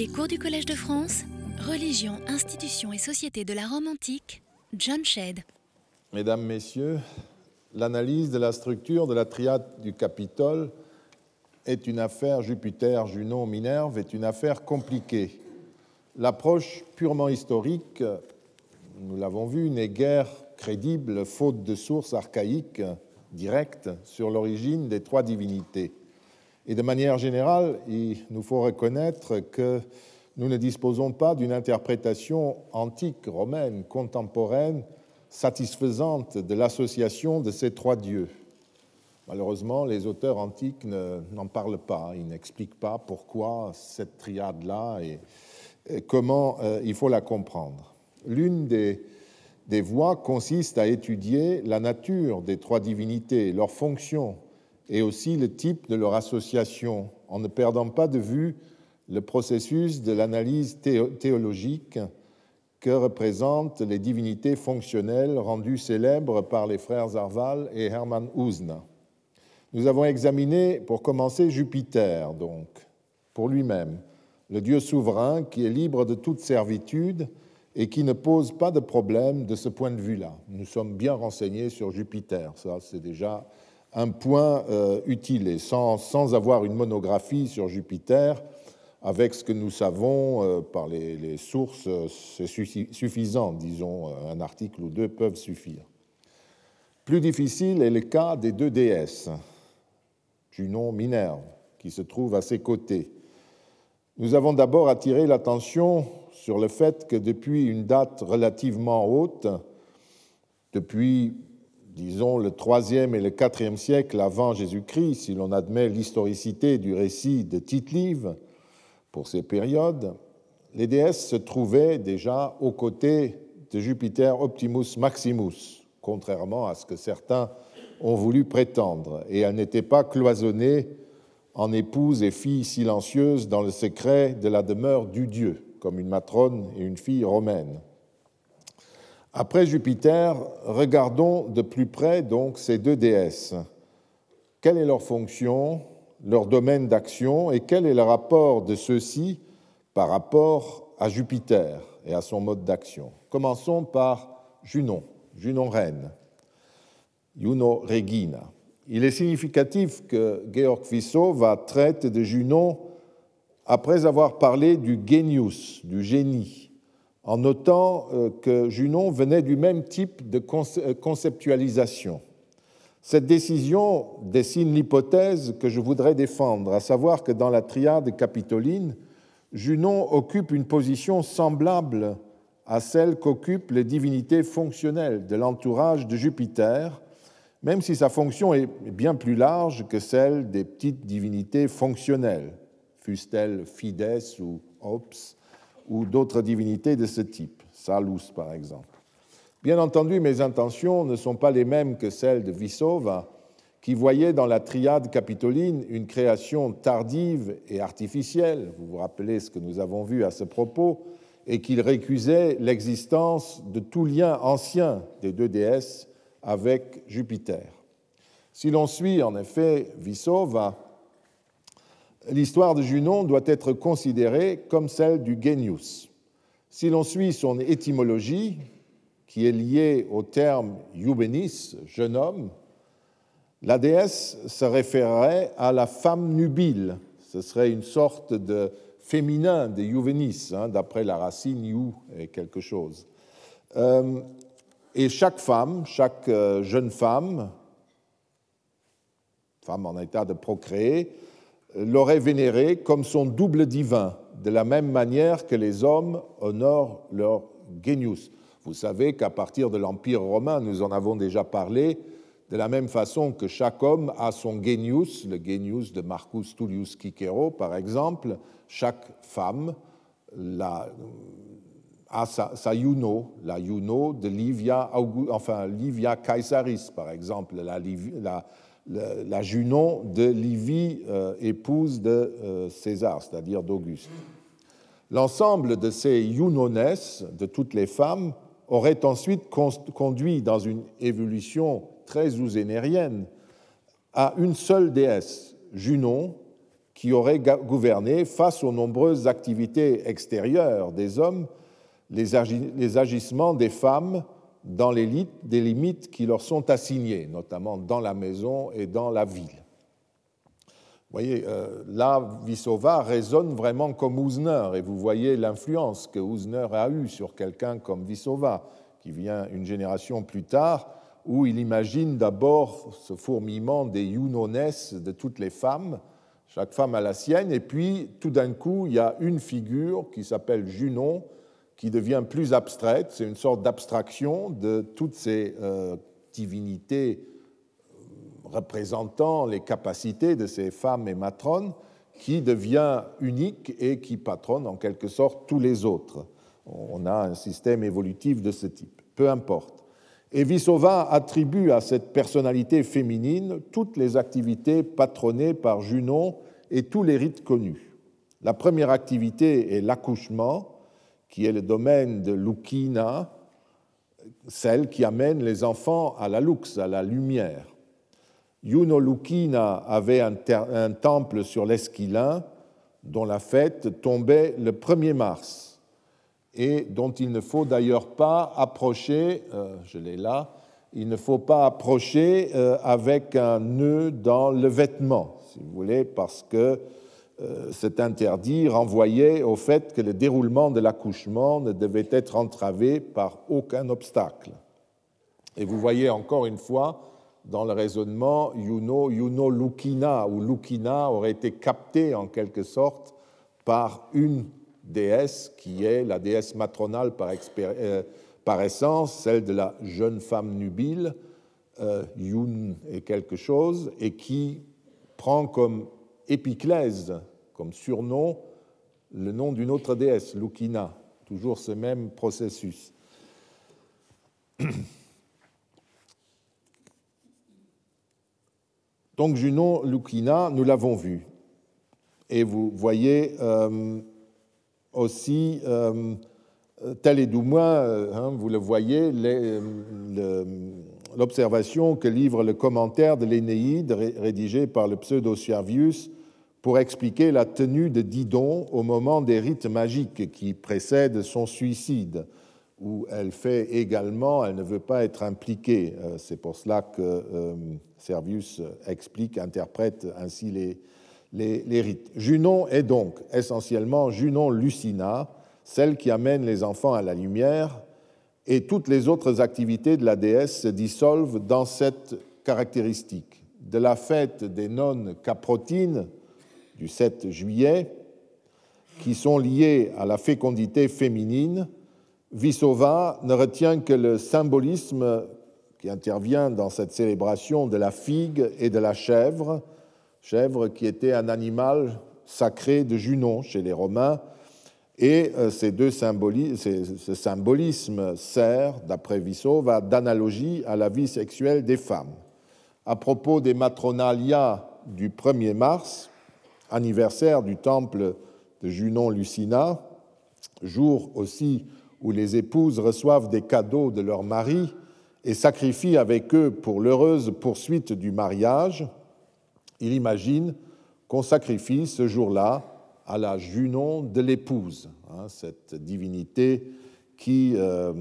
Les cours du Collège de France, Religion, institutions et société de la Rome antique, John Shedd. Mesdames, Messieurs, l'analyse de la structure de la triade du Capitole est une affaire Jupiter, Junon, Minerve, est une affaire compliquée. L'approche purement historique, nous l'avons vu, n'est guère crédible faute de sources archaïques directes sur l'origine des trois divinités. Et de manière générale, il nous faut reconnaître que nous ne disposons pas d'une interprétation antique, romaine, contemporaine, satisfaisante de l'association de ces trois dieux. Malheureusement, les auteurs antiques n'en parlent pas, ils n'expliquent pas pourquoi cette triade-là et, comment euh, il faut la comprendre. L'une des, des voies consiste à étudier la nature des trois divinités, leurs fonctions et aussi le type de leur association, en ne perdant pas de vue le processus de l'analyse théologique que représentent les divinités fonctionnelles rendues célèbres par les frères Arval et Hermann Usna. Nous avons examiné, pour commencer, Jupiter, donc, pour lui-même, le Dieu souverain qui est libre de toute servitude et qui ne pose pas de problème de ce point de vue-là. Nous sommes bien renseignés sur Jupiter, ça c'est déjà un point euh, utile, et sans, sans, avoir une monographie sur Jupiter, avec ce que nous savons euh, par les, sources, c'est suffisant, disons, euh, un article ou deux peuvent suffire. Plus difficile est le cas des deux déesses, Junon, Minerve, qui se trouvent à ses côtés. Nous avons d'abord attiré l'attention sur le fait que depuis une date relativement haute, depuis, disons, le troisième et le quatrième siècle avant Jésus-Christ, si l'on admet l'historicité du récit de Tite-Live, pour ces périodes, les déesses se trouvaient déjà aux côtés de Jupiter Optimus Maximus, contrairement à ce que certains ont voulu prétendre, et elles n'étaient pas cloisonnées en épouses et filles silencieuses dans le secret de la demeure du Dieu, comme une matrone et une fille romaine. Après Jupiter, regardons de plus près donc ces deux déesses. Quelle est leur fonction leur domaine d'action et quel est le rapport de ceux-ci par rapport à Jupiter et à son mode d'action? Commençons par Junon, Junon reine, Juno regina. Il est significatif que Georg va traite de Junon après avoir parlé du genius, du génie, en notant euh, que Junon venait du même type de euh, conceptualisation. Cette décision dessine l'hypothèse que je voudrais défendre, à savoir que dans la triade capitoline, Junon occupe une position semblable à celle qu'occupent les divinités fonctionnelles de l'entourage de Jupiter, même si sa fonction est bien plus large que celle des petites divinités fonctionnelles, fussent-elles Fides ou Ops, ou d'autres divinités de ce type, Salus par exemple. Bien entendu, mes intentions ne sont pas les mêmes que celles de Vissova, qui voyait dans la triade capitoline une création tardive et artificielle, vous vous rappelez ce que nous avons vu à ce propos, et qu'il récusait l'existence de tout lien ancien des deux déesses avec Jupiter. Si l'on suit en effet Vissova, l'histoire de Junon doit être considérée comme celle du genius. Si l'on suit son étymologie, qui est lié au terme Juvenis, jeune homme, la déesse se référerait à la femme nubile. Ce serait une sorte de féminin de Juvenis, hein, d'après la racine you et quelque chose. Euh, et chaque femme, chaque euh, jeune femme, femme en état de procréer, l'aurait vénérée comme son double divin, de la même manière que les hommes honorent leur genius. Vous savez qu'à partir de l'Empire romain, nous en avons déjà parlé, de la même façon que chaque homme a son genius, le genius de Marcus Tullius Cicero par exemple, chaque femme a sa, sa, Juno, la Juno de Livia, enfin, Livia Caesaris par exemple, la, la, la, Junon de Livie, euh, épouse de euh, César, c'est-à-dire d'Auguste. L'ensemble de ces Junones, de toutes les femmes, aurait ensuite conduit dans une évolution très ouzénérienne à une seule déesse, Junon, qui aurait gouverné face aux nombreuses activités extérieures des hommes les agissements des femmes dans les limites qui leur sont assignées, notamment dans la maison et dans la ville. Vous voyez, euh, là, Vissova résonne vraiment comme Ouzner, et vous voyez l'influence que Ouzner a eue sur quelqu'un comme Vissova, qui vient une génération plus tard, où il imagine d'abord ce fourmillement des Younones de toutes les femmes, chaque femme a la sienne, et puis tout d'un coup, il y a une figure qui s'appelle Junon, qui devient plus abstraite, c'est une sorte d'abstraction de toutes ces euh, divinités euh, représentant les capacités de ces femmes et matrones, qui devient unique et qui patronne en quelque sorte tous les autres. On a un système évolutif de ce type, peu importe. Et Vissova attribue à cette personnalité féminine toutes les activités patronnées par Junon et tous les rites connus. La première activité est l'accouchement, qui est le domaine de Lukina, celle qui amène les enfants à la lux, à la lumière. Yuno Lukina avait un, temple sur l'Esquilin dont la fête tombait le 1er mars et dont il ne faut d'ailleurs pas approcher, euh, je l'ai là, il ne faut pas approcher euh, avec un nœud dans le vêtement, si vous voulez, parce que cet interdit renvoyait au fait que le déroulement de l'accouchement ne devait être entravé par aucun obstacle. Et vous voyez encore une fois dans le raisonnement, Yuno, Yuno Lukina ou Lukina aurait été capté en quelque sorte par une déesse qui est la déesse matronale par, euh, essence, celle de la jeune femme nubile, euh, Yun est quelque chose, et qui prend comme épiclèse comme surnom le nom d'une autre déesse, Lukina, toujours ce même processus. Donc Junon Lukina, nous l'avons vu. Et vous voyez euh, aussi, euh, tel et du moins, euh, hein, vous le voyez, l'observation que livre le commentaire de l'Énéide rédigé par le pseudo-Servius pour expliquer la tenue de Didon au moment des rites magiques qui précèdent son suicide, où elle fait également, elle ne veut pas être impliquée. Euh, c'est pour cela que euh, Servius explique, interprète ainsi les, les, rites. Junon est donc essentiellement Junon Lucina, celle qui amène les enfants à la lumière, et toutes les autres activités de la déesse se dissolvent dans cette caractéristique. De la fête des nonnes caprotines, du 7 juillet, qui sont liées à la fécondité féminine, Vissova ne retient que le symbolisme qui intervient dans cette célébration de la figue et de la chèvre, chèvre qui était un animal sacré de Junon chez les Romains, et euh, ces deux ce symbolisme sert, d'après Vissova, d'analogie à la vie sexuelle des femmes. À propos des matronalia du 1er mars, anniversaire du temple de Junon-Lucina, jour aussi où les épouses reçoivent des cadeaux de leur mari et sacrifient avec eux pour l'heureuse poursuite du mariage, il imagine qu'on sacrifie ce jour-là à la Junon de l'épouse, hein, cette divinité qui euh,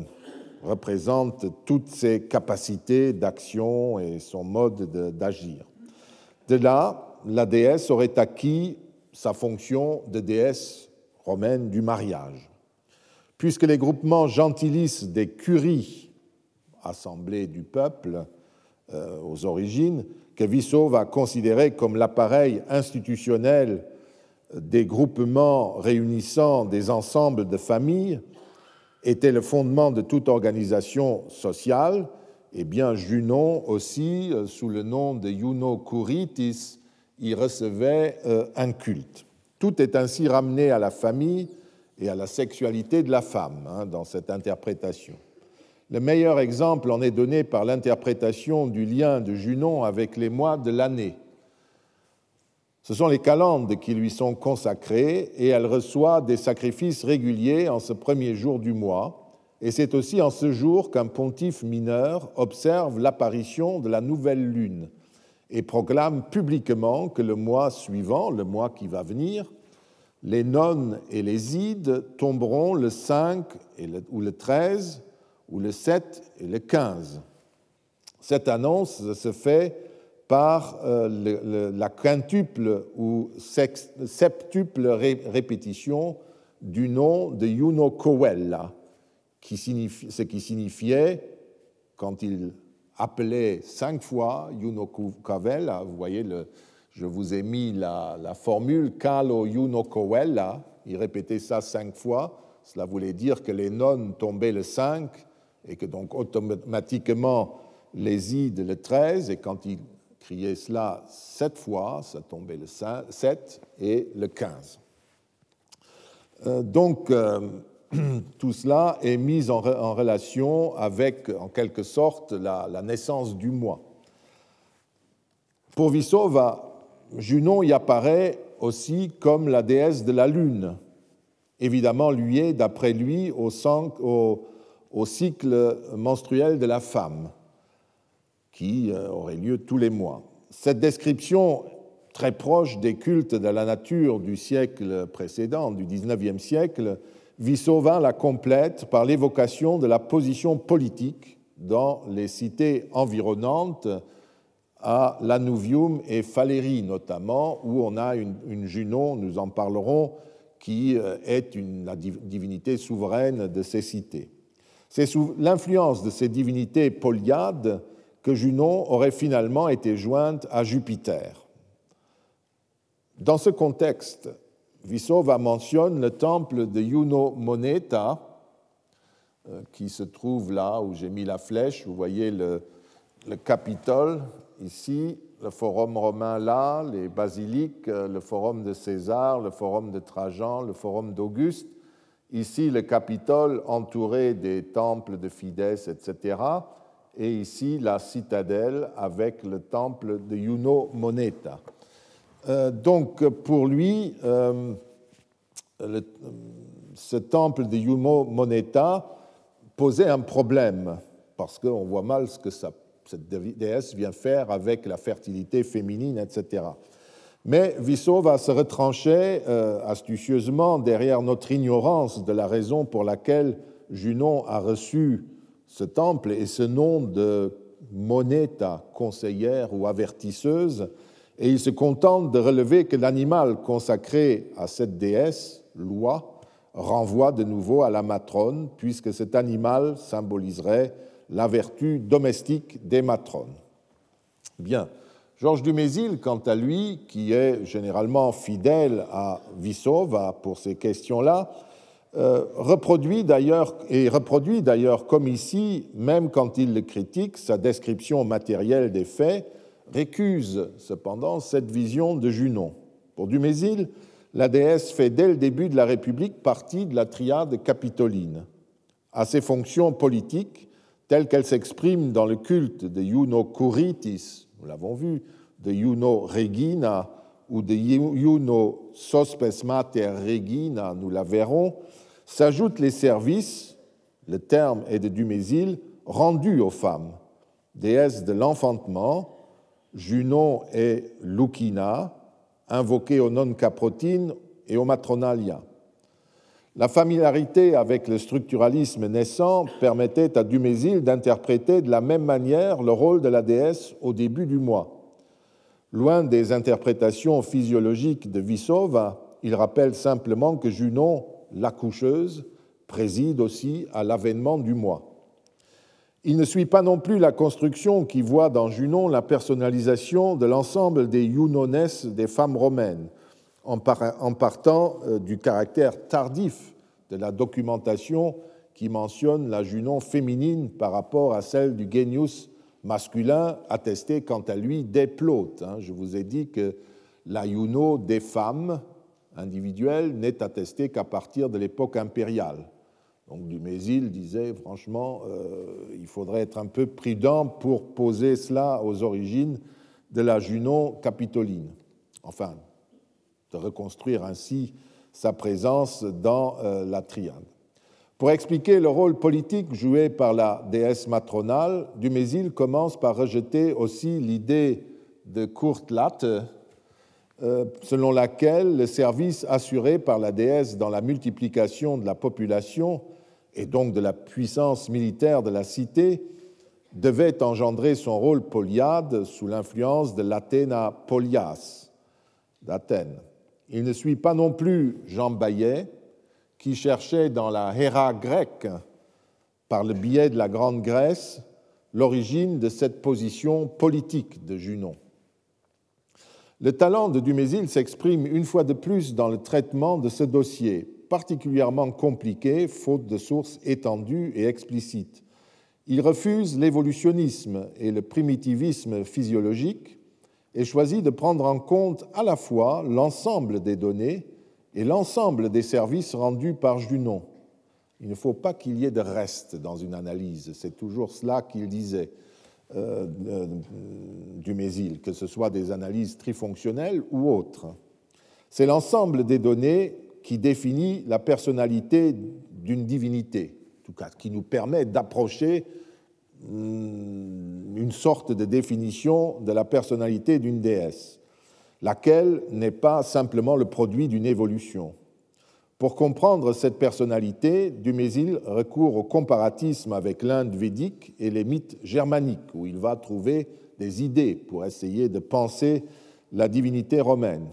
représente toutes ses capacités d'action et son mode d'agir. De là, la déesse aurait acquis sa fonction de déesse romaine du mariage. Puisque les groupements gentilistes des curies, assemblées du peuple euh, aux origines, que Vissot va considérer comme l'appareil institutionnel des groupements réunissant des ensembles de familles, était le fondement de toute organisation sociale, et bien Junon aussi, euh, sous le nom de Juno Curitis, y recevait euh, un culte. Tout est ainsi ramené à la famille et à la sexualité de la femme hein, dans cette interprétation. Le meilleur exemple en est donné par l'interprétation du lien de Junon avec les mois de l'année. Ce sont les calendes qui lui sont consacrées et elle reçoit des sacrifices réguliers en ce premier jour du mois. Et c'est aussi en ce jour qu'un pontife mineur observe l'apparition de la nouvelle lune et proclame publiquement que le mois suivant, le mois qui va venir, les nonnes et les ides tomberont le 5 ou le 13 ou le 7 et le 15. Cette annonce se fait par euh, la quintuple ou septuple répétition du nom de Juno Kowella, ce qui signifiait, quand il appelait cinq fois Juno Kowella, vous voyez, le, je vous ai mis la, la formule Kalo Juno Kowella, il répétait ça cinq fois, cela voulait dire que les nonnes tombaient le 5 et que donc automatiquement les ides le 13, et quand il criait cela sept fois, ça tombait le 7 et le 15. Euh, donc, euh, tout cela est mis en, relation avec, en quelque sorte, la, naissance du mois. Pour Vissova, Junon y apparaît aussi comme la déesse de la lune, évidemment liée, d'après lui, au, au, cycle menstruel de la femme qui euh, aurait lieu tous les mois. Cette description très proche des cultes de la nature du siècle précédent, du XIXe siècle, Vissauvin la complète par l'évocation de la position politique dans les cités environnantes, à Lanuvium et Falérie notamment, où on a une, Junon, nous en parlerons, qui euh, est une, la divinité souveraine de ces cités. C'est sous l'influence de ces divinités polyades que Junon aurait finalement été jointe à Jupiter. Dans ce contexte, Vissova mentionne le temple de Juno Moneta, euh, qui se trouve là où j'ai mis la flèche. Vous voyez le, le Capitole ici, le forum romain là, les basiliques, euh, le forum de César, le forum de Trajan, le forum d'Auguste. Ici, le Capitole entouré des temples de Fidès, etc et ici la citadelle avec le temple de Juno Moneta. Euh, donc pour lui, euh, ce temple de Juno Moneta posait un problème, parce qu'on voit mal ce que cette déesse vient faire avec la fertilité féminine, etc. Mais Vissova se retranchait euh, astucieusement derrière notre ignorance de la raison pour laquelle Junon a reçu ce temple et ce nom de moneta, conseillère ou avertisseuse, et il se contente de relever que l'animal consacré à cette déesse, loi, renvoie de nouveau à la matrone, puisque cet animal symboliserait la vertu domestique des matrones. Bien, Georges Dumézil, quant à lui, qui est généralement fidèle à Vissova pour ces questions-là, euh, reproduit d'ailleurs, reproduit d'ailleurs comme ici, même quand il le critique, sa description matérielle des faits, récuse cependant cette vision de Junon. Pour Dumézil, la déesse fait dès le début de la République partie de la triade capitoline. À ses fonctions politiques, telles qu'elles s'expriment dans le culte de Juno Curitis, nous l'avons vu, de Juno Regina ou de Juno Sospes Mater Regina, nous la verrons, s'ajoutent les services, le terme est de Dumézil, rendus aux femmes, déesses de l'enfantement, Junon et Lucina, invoquées aux non caprotines et aux matronalia. La familiarité avec le structuralisme naissant permettait à Dumézil d'interpréter de la même manière le rôle de la déesse au début du mois. Loin des interprétations physiologiques de Vissova, il rappelle simplement que Junon l'accoucheuse, préside aussi à l'avènement du mois. Il ne suit pas non plus la construction qui voit dans Junon la personnalisation de l'ensemble des Junones des femmes romaines, en partant euh, du caractère tardif de la documentation qui mentionne la Junon féminine par rapport à celle du Genius masculin, attesté quant à lui des Plautes. Hein. Je vous ai dit que la Juno des femmes individuel n'est attesté qu'à partir de l'époque impériale. Donc Dumézil disait franchement, euh, il faudrait être un peu prudent pour poser cela aux origines de la Junon capitoline. Enfin, de reconstruire ainsi sa présence dans euh, la triade. Pour expliquer le rôle politique joué par la déesse matronale, Dumézil commence par rejeter aussi l'idée de Kurt Latte, euh, selon laquelle le service assuré par la déesse dans la multiplication de la population et donc de la puissance militaire de la cité devait engendrer son rôle polyade sous l'influence de l'Athéna Polias d'Athènes. Il ne suit pas non plus Jean Bayet, qui cherchait dans la Héra grecque, par le biais de la Grande Grèce, l'origine de cette position politique de Junon. Le talent de Dumézil s'exprime une fois de plus dans le traitement de ce dossier, particulièrement compliqué, faute de sources étendues et explicites. Il refuse l'évolutionnisme et le primitivisme physiologique et choisit de prendre en compte à la fois l'ensemble des données et l'ensemble des services rendus par Junon. Il ne faut pas qu'il y ait de reste dans une analyse, c'est toujours cela qu'il disait euh, euh, que ce soit des analyses trifonctionnelles ou autres. C'est l'ensemble des données qui définit la personnalité d'une divinité, en tout cas qui nous permet d'approcher hmm, une sorte de définition de la personnalité d'une déesse, laquelle n'est pas simplement le produit d'une évolution. Pour comprendre cette personnalité, Dumézil recourt au comparatisme avec l'Inde védique et les mythes germaniques, où il va trouver des idées pour essayer de penser la divinité romaine.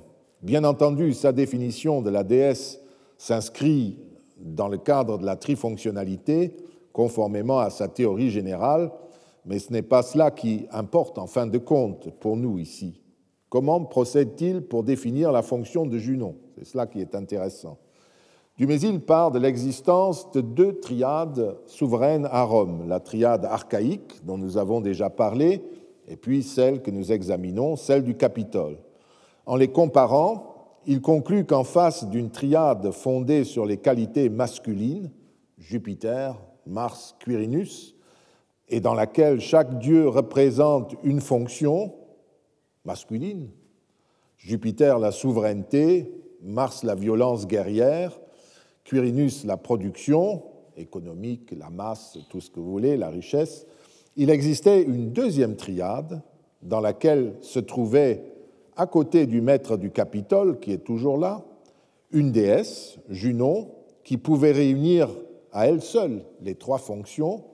Bien entendu, sa définition de la déesse s'inscrit dans le cadre de la trifonctionnalité, conformément à sa théorie générale, mais ce n'est pas cela qui importe en fin de compte pour nous ici. Comment procède-t-il pour définir la fonction de Junon? C'est cela qui est intéressant. Dumézil part de l'existence de deux triades souveraines à Rome, la triade archaïque dont nous avons déjà parlé, et puis celle que nous examinons, celle du Capitole. En les comparant, il conclut qu'en face d'une triade fondée sur les qualités masculines, Jupiter, Mars, Quirinus, et dans laquelle chaque dieu représente une fonction masculine, Jupiter la souveraineté, Mars la violence guerrière, Quirinus la production économique, la masse, tout ce que vous voulez, la richesse, il existait une deuxième triade dans laquelle se trouvait, à côté du maître du Capitole, qui est toujours là, une déesse, Junon, qui pouvait réunir à elle seule les trois fonctions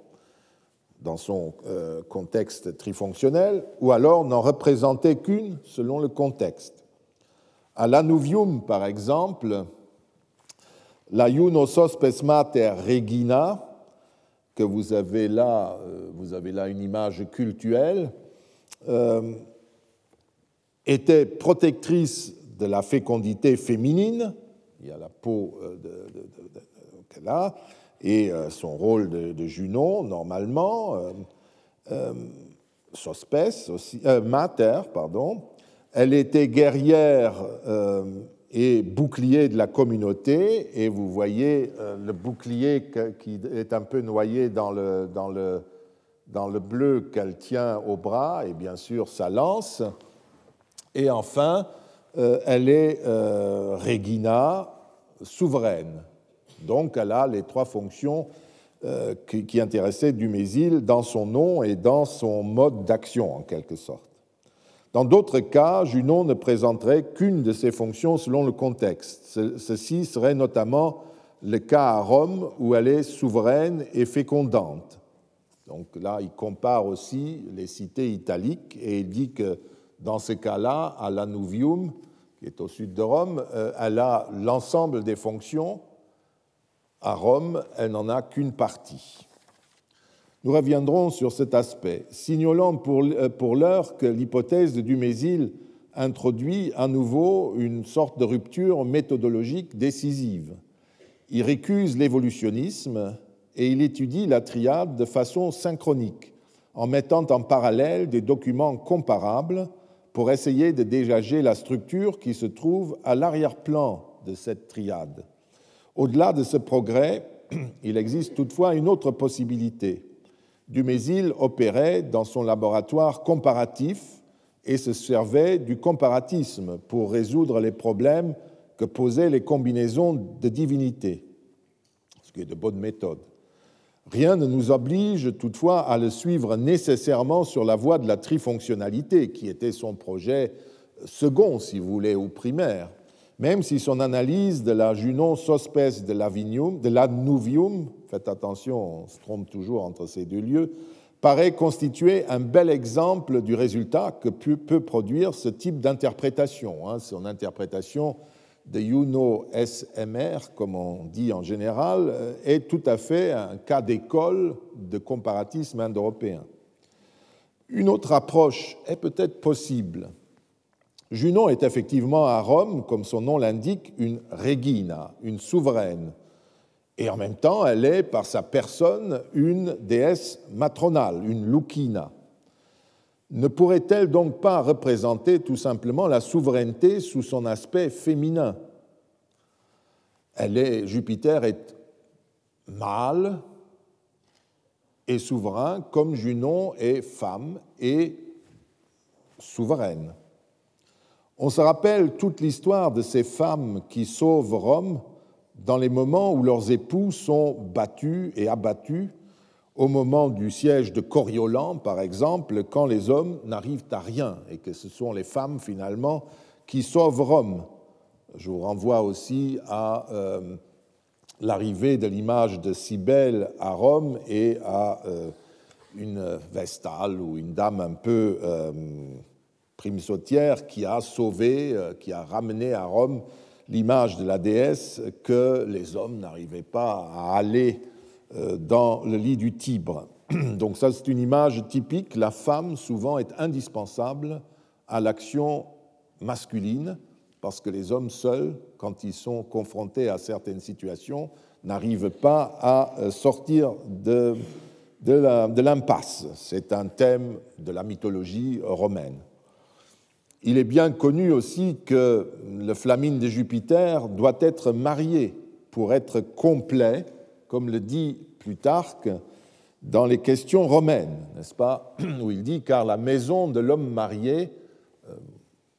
dans son euh, contexte trifonctionnel, ou alors n'en représentait qu'une selon le contexte. À l'Anuvium, par exemple, la Iunosos Pesmater Regina, que vous avez là, euh, vous avez là une image cultuelle, euh, était protectrice de la fécondité féminine, il y a la peau euh, qu'elle a, et son rôle de, Junon, normalement, sospes aussi, mater, pardon. Elle était guerrière et bouclier de la communauté, et vous voyez euh, le bouclier qui est un peu noyé dans le, dans le, dans le bleu qu'elle tient au bras, et bien sûr sa lance. Et enfin, euh, elle est euh, Regina, souveraine. Donc elle a les trois fonctions qui, qui intéressaient Dumézil dans son nom et dans son mode d'action, en quelque sorte. Dans d'autres cas, Junon ne présenterait qu'une de ses fonctions selon le contexte. Ceci serait notamment le cas à Rome où elle est souveraine et fécondante. Donc là, il compare aussi les cités italiques et il dit que dans ces cas-là, à Lanuvium, qui est au sud de Rome, euh, elle a l'ensemble des fonctions. À Rome, elle n'en a qu'une partie. Nous reviendrons sur cet aspect, signalant euh, pour l'heure que l'hypothèse de Dumézil introduit à nouveau une sorte de rupture méthodologique décisive. Il récuse l'évolutionnisme et il étudie la triade de façon synchronique, en mettant en parallèle des documents comparables pour essayer de dégager la structure qui se trouve à l'arrière-plan de cette triade. Au-delà de ce progrès, il existe toutefois une autre possibilité Dumézil opérait dans son laboratoire comparatif et se servait du comparatisme pour résoudre les problèmes que posaient les combinaisons de divinités, ce qui est de bonne méthode. Rien ne nous oblige toutefois à le suivre nécessairement sur la voie de la trifonctionnalité, qui était son projet second, si vous voulez, ou primaire, même si son analyse de la Junon sospes de l'Avinium, de l'Adnuvium, faites attention, on se trompe toujours entre ces deux lieux, paraît constituer un bel exemple du résultat que peut produire ce type d'interprétation. Hein. Son interprétation de Juno SMR, comme on dit en général, euh, est tout à fait un cas d'école de comparatisme indo-européen. Une autre approche est peut-être possible. Junon est effectivement à Rome, comme son nom l'indique, une regina, une souveraine, et en même temps elle est par sa personne une déesse matronale, une lucina ne pourrait-elle donc pas représenter tout simplement la souveraineté sous son aspect féminin? Jupiter est mâle et souverain, comme Junon est femme et souveraine. On se rappelle toute l'histoire de ces femmes qui sauvent Rome dans les moments où leurs époux sont battus et abattus au moment du siège de Coriolan, par exemple, quand les hommes n'arrivent à rien et que ce sont les femmes finalement qui sauvent Rome. Je vous renvoie aussi à euh, l'arrivée de l'image de Cybèle à Rome et à euh, une vestale ou une dame un peu euh, prime-sautière qui a sauvé, qui a ramené à Rome l'image de la déesse que les hommes n'arrivaient pas à aller euh, dans le lit du Tibre. Donc ça, c'est une image typique. La femme, souvent, est indispensable à l'action masculine, parce que les hommes seuls, quand ils sont confrontés à certaines situations, n'arrivent pas à euh, sortir de, de l'impasse. C'est un thème de la mythologie romaine. Il est bien connu aussi que le flamine de Jupiter doit être marié pour être complet comme le dit Plutarque dans les questions romaines, n'est-ce pas, où il dit car la maison de l'homme marié, euh,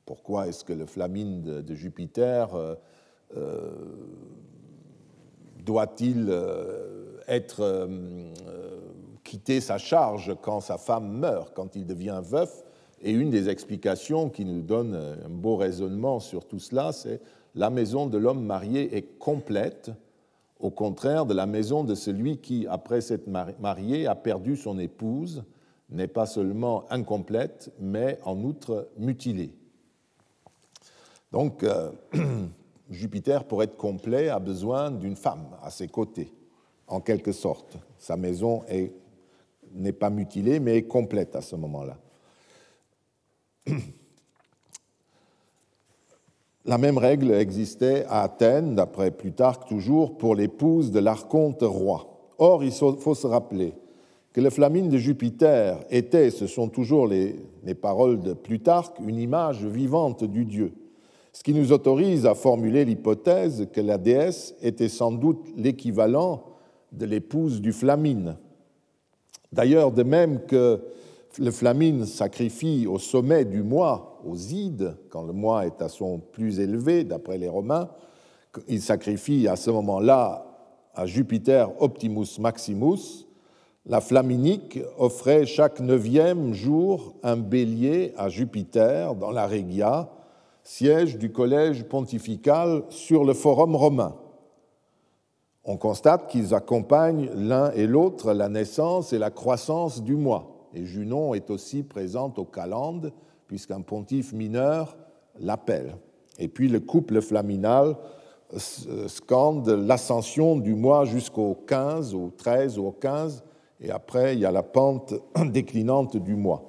pourquoi est-ce que le flamine de, Jupiter euh, euh, doit-il être quitter sa charge quand sa femme meurt, quand il devient veuf? Et une des explications qui nous donne un beau raisonnement sur tout cela, c'est la maison de l'homme marié est complète au contraire de la maison de celui qui, après s'être marié, a perdu son épouse, n'est pas seulement incomplète, mais en outre mutilée. Donc, euh, Jupiter, pour être complet, a besoin d'une femme à ses côtés, en quelque sorte. Sa maison n'est pas mutilée, mais est complète à ce moment-là. La même règle existait à Athènes, d'après Plutarque toujours, pour l'épouse de l'archonte roi. Or, il faut se rappeler que le flamine de Jupiter était, ce sont toujours les, les, paroles de Plutarque, une image vivante du dieu, ce qui nous autorise à formuler l'hypothèse que la déesse était sans doute l'équivalent de l'épouse du flamine. D'ailleurs, de même que le flamine sacrifie au sommet du mois, aux Ides, quand le mois est à son plus élevé, d'après les Romains, il sacrifie à ce moment-là à Jupiter Optimus Maximus. La flaminique offrait chaque neuvième jour un bélier à Jupiter dans la Regia, siège du collège pontifical sur le forum romain. On constate qu'ils accompagnent l'un et l'autre la naissance et la croissance du mois et Junon est aussi présente au Calende, puisqu'un pontife mineur l'appelle. Et puis le couple flaminal scande l'ascension du mois jusqu'au 15, au 13 ou au 15, et après il y a la pente déclinante du mois.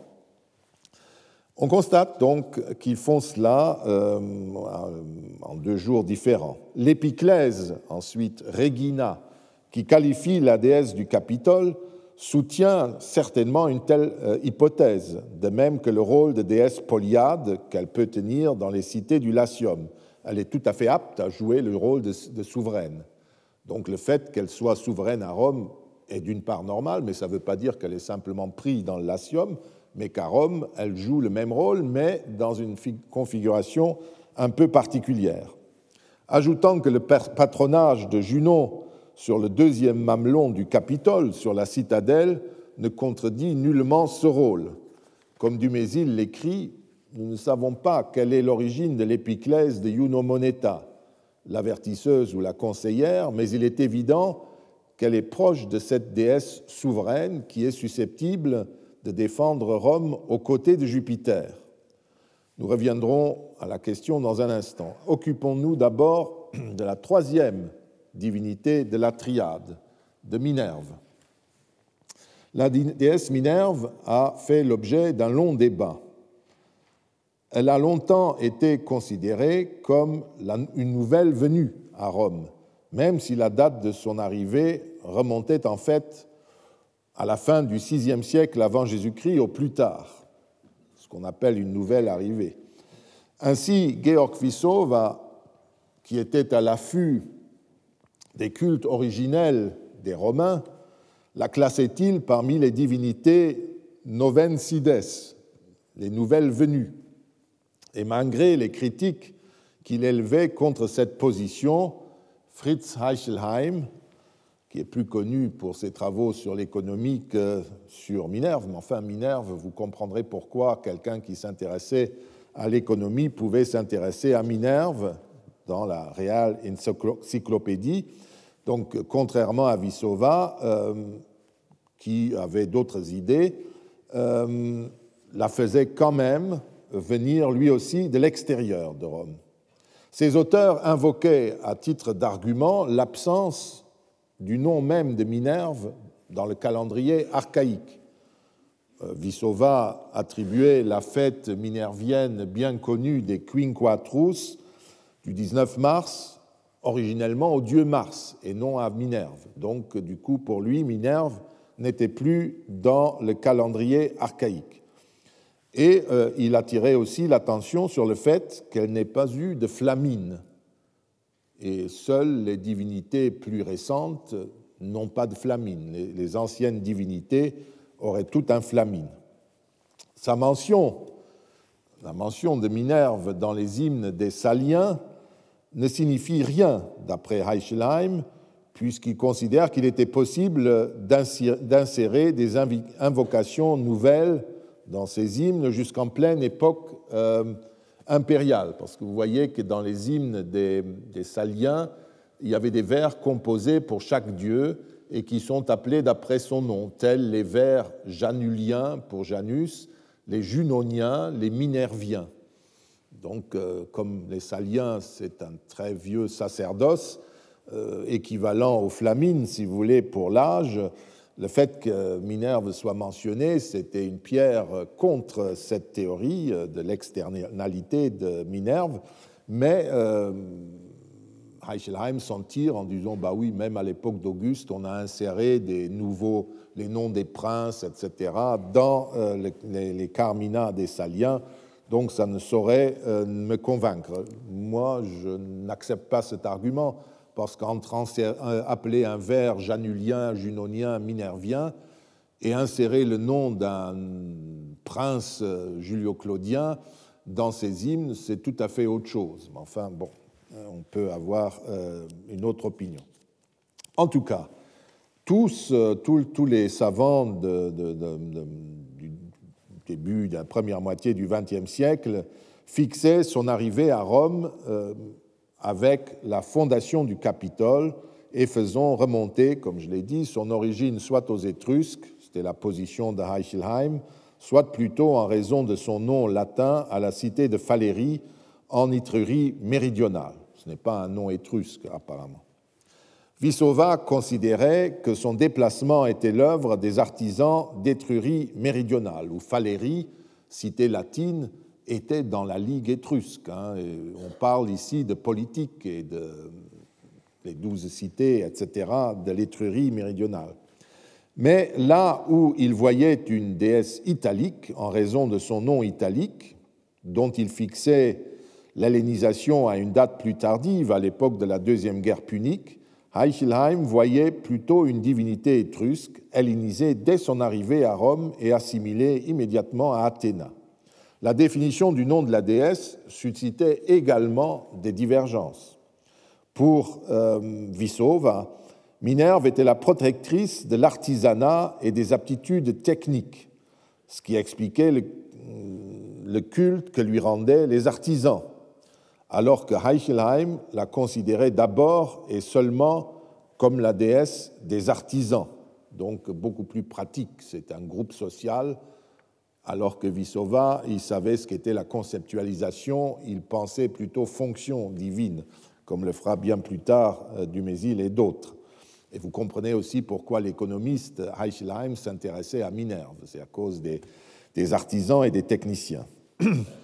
On constate donc qu'ils font cela euh, en deux jours différents. L'épiclèse, ensuite, Regina, qui qualifie la déesse du Capitole, soutient certainement une telle euh, hypothèse, de même que le rôle de déesse polyade qu'elle peut tenir dans les cités du Latium. Elle est tout à fait apte à jouer le rôle de, souveraine. Donc le fait qu'elle soit souveraine à Rome est d'une part normal, mais ça ne veut pas dire qu'elle est simplement prise dans le Latium, mais qu'à Rome, elle joue le même rôle, mais dans une configuration un peu particulière. Ajoutant que le patronage de Junon sur le deuxième mamelon du Capitole, sur la citadelle, ne contredit nullement ce rôle. Comme Dumézil l'écrit, nous ne savons pas quelle est l'origine de l'épiclèse de Juno Moneta, l'avertisseuse ou la conseillère, mais il est évident qu'elle est proche de cette déesse souveraine qui est susceptible de défendre Rome aux côtés de Jupiter. Nous reviendrons à la question dans un instant. Occupons-nous d'abord de la troisième divinité de la triade, de Minerve. La déesse Minerve a fait l'objet d'un long débat. Elle a longtemps été considérée comme une nouvelle venue à Rome, même si la date de son arrivée remontait en fait à la fin du VIe siècle avant Jésus-Christ au plus tard, ce qu'on appelle une nouvelle arrivée. Ainsi, Georg Vissova, qui était à l'affût des cultes originels des Romains, la classait-il parmi les divinités novencides, les nouvelles venues? Et malgré les critiques qu'il élevait contre cette position, Fritz Heichelheim, qui est plus connu pour ses travaux sur l'économie que sur Minerve, mais enfin Minerve, vous comprendrez pourquoi quelqu'un qui s'intéressait à l'économie pouvait s'intéresser à Minerve dans la Real Encyclopédie. Donc, contrairement à Vissova, euh, qui avait d'autres idées, euh, la faisait quand même venir lui aussi de l'extérieur de Rome. Ces auteurs invoquaient à titre d'argument l'absence du nom même de Minerve dans le calendrier archaïque. Euh, Vissova attribuait la fête minervienne bien connue des Quinquatrus du 19 mars originellement au dieu Mars et non à Minerve. Donc, du coup, pour lui, Minerve n'était plus dans le calendrier archaïque. Et euh, il attirait aussi l'attention sur le fait qu'elle n'ait pas eu de flamine. Et seules les divinités plus récentes n'ont pas de flamine. Les, anciennes divinités auraient tout un flamine. Sa mention, la mention de Minerve dans les hymnes des Saliens, ne signifie rien, d'après Heichelheim, puisqu'il considère qu'il était possible d'insérer des invocations nouvelles dans ces hymnes jusqu'en pleine époque euh, impériale, parce que vous voyez que dans les hymnes des, des, Saliens, il y avait des vers composés pour chaque dieu et qui sont appelés d'après son nom, tels les vers januliens pour Janus, les junoniens, les minerviens. Donc, euh, comme les Saliens, c'est un très vieux sacerdoce, euh, équivalent aux Flamines, si vous voulez, pour l'âge, le fait que Minerve soit mentionné, c'était une pierre contre cette théorie euh, de l'externalité de Minerve, mais Heichelheim s'en tire en disant bah oui, même à l'époque d'Auguste, on a inséré des nouveaux, les noms des princes, etc., dans les, les, Carmina des Saliens donc ça ne saurait euh, me convaincre. Moi, je n'accepte pas cet argument, parce qu'entre euh, appeler un vers janulien, junonien, minervien, et insérer le nom d'un prince euh, julio-claudien dans ses hymnes, c'est tout à fait autre chose. Mais enfin, bon, on peut avoir une autre opinion. En tout cas, tous, tous, les savants de, début de la première moitié du XXe siècle, fixait son arrivée à Rome euh, avec la fondation du Capitole et faisant remonter, comme je l'ai dit, son origine soit aux Étrusques, c'était la position de Heichelheim, soit plutôt en raison de son nom latin à la cité de Falérie en Itrurie méridionale. Ce n'est pas un nom étrusque apparemment. Vissova considérait que son déplacement était l'œuvre des artisans d'Étrurie méridionale, où Falérie, cité latine, était dans la Ligue étrusque. Hein, on parle ici de politique et de les douze cités, etc., de l'Étrurie méridionale. Mais là où il voyait une déesse italique, en raison de son nom italique, dont il fixait l'hellénisation à une date plus tardive, à l'époque de la Deuxième Guerre punique, Heichelheim voyait plutôt une divinité étrusque, hellénisée dès son arrivée à Rome et assimilée immédiatement à Athéna. La définition du nom de la déesse suscitait également des divergences. Pour euh, Vissova, Minerve était la protectrice de l'artisanat et des aptitudes techniques, ce qui expliquait le, culte que lui rendaient les artisans, alors que Heichelheim la considérait d'abord et seulement comme la déesse des artisans, donc beaucoup plus pratique. C'est un groupe social, alors que Vissova, il savait ce qu'était la conceptualisation, il pensait plutôt fonction divine, comme le fera bien plus tard euh, Dumézil et d'autres. Et vous comprenez aussi pourquoi l'économiste Heichelheim s'intéressait à Minerve, c'est à cause des, des artisans et des techniciens.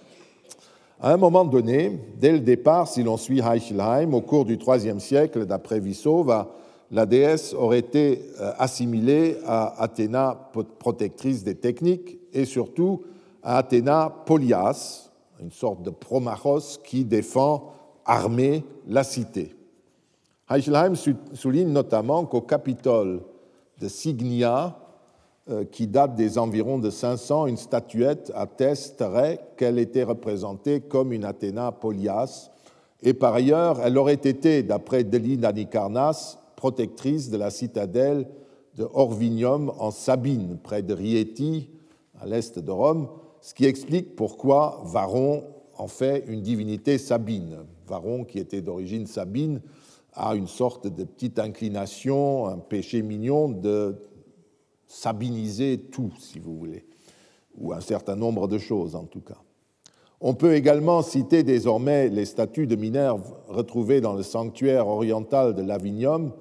À un moment donné, dès le départ, si l'on suit Heichelheim, au cours du IIIe siècle, d'après Vissova, la déesse aurait été euh, assimilée à Athéna, protectrice des techniques, et surtout à Athéna Polias, une sorte de promachos qui défend armée la cité. Heichelheim souligne notamment qu'au Capitole de Signia, qui date des environs de 500, une statuette attesterait qu'elle était représentée comme une Athéna Polias, et par ailleurs, elle aurait été, d'après Deline Anicarnas, protectrice de la citadelle de Orvinium en Sabine, près de Rieti, à l'est de Rome, ce qui explique pourquoi Varon en fait une divinité sabine. Varon, qui était d'origine sabine, a une sorte de petite inclination, un péché mignon de sabiniser tout, si vous voulez, ou un certain nombre de choses en tout cas. On peut également citer désormais les statues de Minerve retrouvées dans le sanctuaire oriental de Lavinium,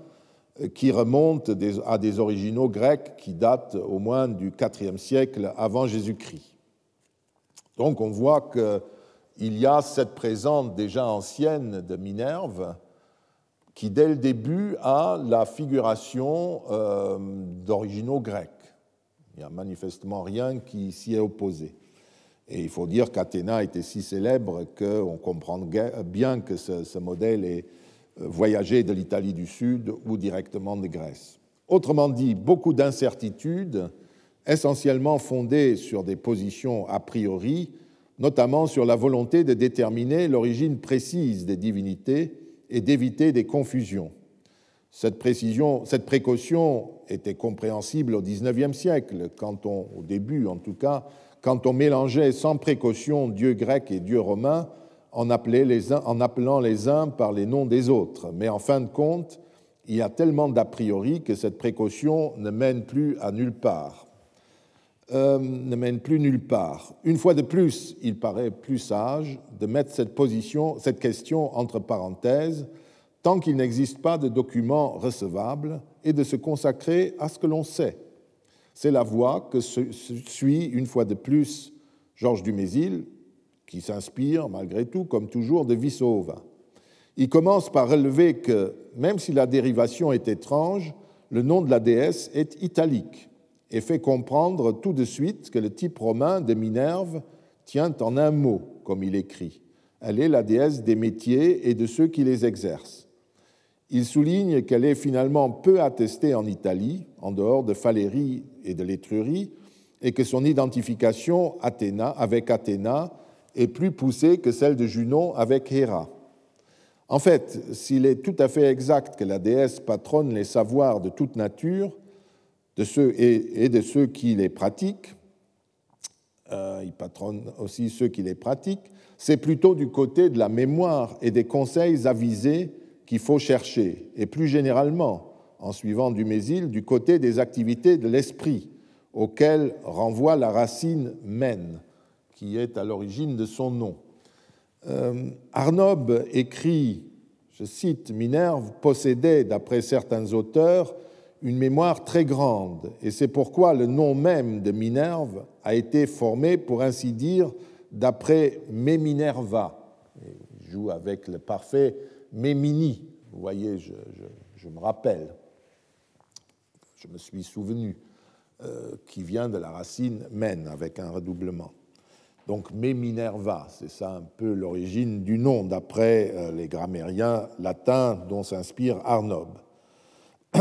qui remontent à des originaux grecs qui datent au moins du IVe siècle avant Jésus-Christ. Donc on voit qu'il y a cette présence déjà ancienne de Minerve qui, dès le début, a la figuration euh, d'originaux grecs. Il n'y a manifestement rien qui s'y est opposé. Et il faut dire qu'Athéna était si célèbre qu'on comprend bien que ce modèle est voyager de l'Italie du Sud ou directement de Grèce. Autrement dit, beaucoup d'incertitudes, essentiellement fondées sur des positions a priori, notamment sur la volonté de déterminer l'origine précise des divinités et d'éviter des confusions. Cette, précision, cette précaution était compréhensible au XIXe siècle, quand on, au début en tout cas, quand on mélangeait sans précaution dieu grec et dieu romain en, les en appelant les uns par les noms des autres. Mais en fin de compte, il y a tellement d'a priori que cette précaution ne mène plus à nulle part. Euh, ne mène plus nulle part. Une fois de plus, il paraît plus sage de mettre cette, cette question entre parenthèses tant qu'il n'existe pas de document recevable et de se consacrer à ce que l'on sait. C'est la voie que suit une fois de plus Georges Dumézil qui s'inspire malgré tout, comme toujours, de Vissova. Il commence par relever que, même si la dérivation est étrange, le nom de la déesse est italique et fait comprendre tout de suite que le type romain de Minerve tient en un mot, comme il écrit. Elle est la déesse des métiers et de ceux qui les exercent. Il souligne qu'elle est finalement peu attestée en Italie, en dehors de Falérie et de l'Étrurie, et que son identification Athéna, avec Athéna est plus poussée que celle de Junon avec Héra. En fait, s'il est tout à fait exact que la déesse patronne les savoirs de toute nature de ceux et, de ceux qui les pratiquent, euh, il patronne aussi ceux qui les pratiquent, c'est plutôt du côté de la mémoire et des conseils avisés qu'il faut chercher, et plus généralement, en suivant Dumézil, du côté des activités de l'esprit, auxquelles renvoie la racine mène, qui est à l'origine de son nom. Euh, Arnob écrit, je cite, Minerve possédait, d'après certains auteurs, une mémoire très grande, et c'est pourquoi le nom même de Minerve a été formé, pour ainsi dire, d'après Méminerva. Il joue avec le parfait Mémini. Vous voyez, je, me rappelle, je me suis souvenu, euh, qui vient de la racine men avec un redoublement donc Minerva, c'est ça un peu l'origine du nom, d'après euh, les grammairiens latins dont s'inspire Arnob.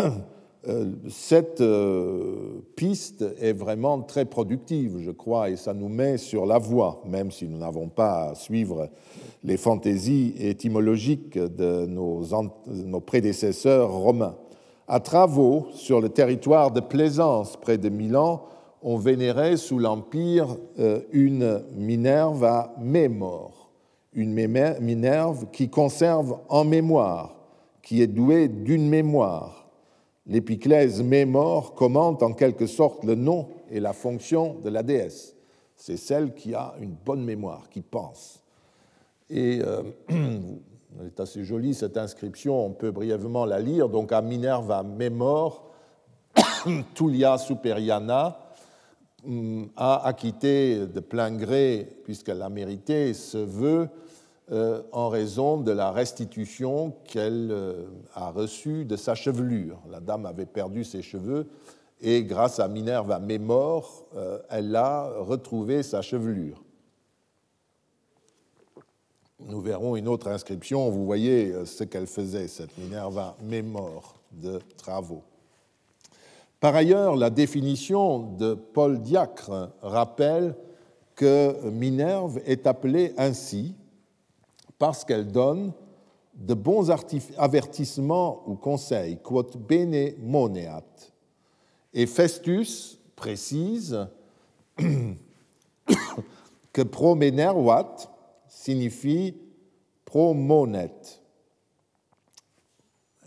Euh, cette euh, piste est vraiment très productive, je crois, et ça nous met sur la voie, même si nous n'avons pas à suivre les fantaisies étymologiques de nos, prédécesseurs romains. À travaux sur le territoire de Plaisance, près de Milan, on vénérait sous l'Empire euh, une Minerve à mémore, une Minerve qui conserve en mémoire, qui est douée d'une mémoire. L'épiclèse mémore commente en quelque sorte le nom et la fonction de la déesse. C'est celle qui a une bonne mémoire, qui pense. Et euh, est assez jolie cette inscription, on peut brièvement la lire. Donc à Minerva Memor, Tulia Superiana mm, a acquitté de plein gré, puisqu'elle a mérité, ce vœu euh, en raison de la restitution qu'elle euh, a reçue de sa chevelure. La dame avait perdu ses cheveux et grâce à Minerva Memor, euh, elle a retrouvé sa chevelure nous verrons une autre inscription. Vous voyez ce qu'elle faisait, cette Minerva Mémor de travaux. Par ailleurs, la définition de Paul Diacre rappelle que Minerve est appelée ainsi parce qu'elle donne de bons avertissements ou conseils, quod bene moneat. Et Festus précise que promenervat, signifie promonet.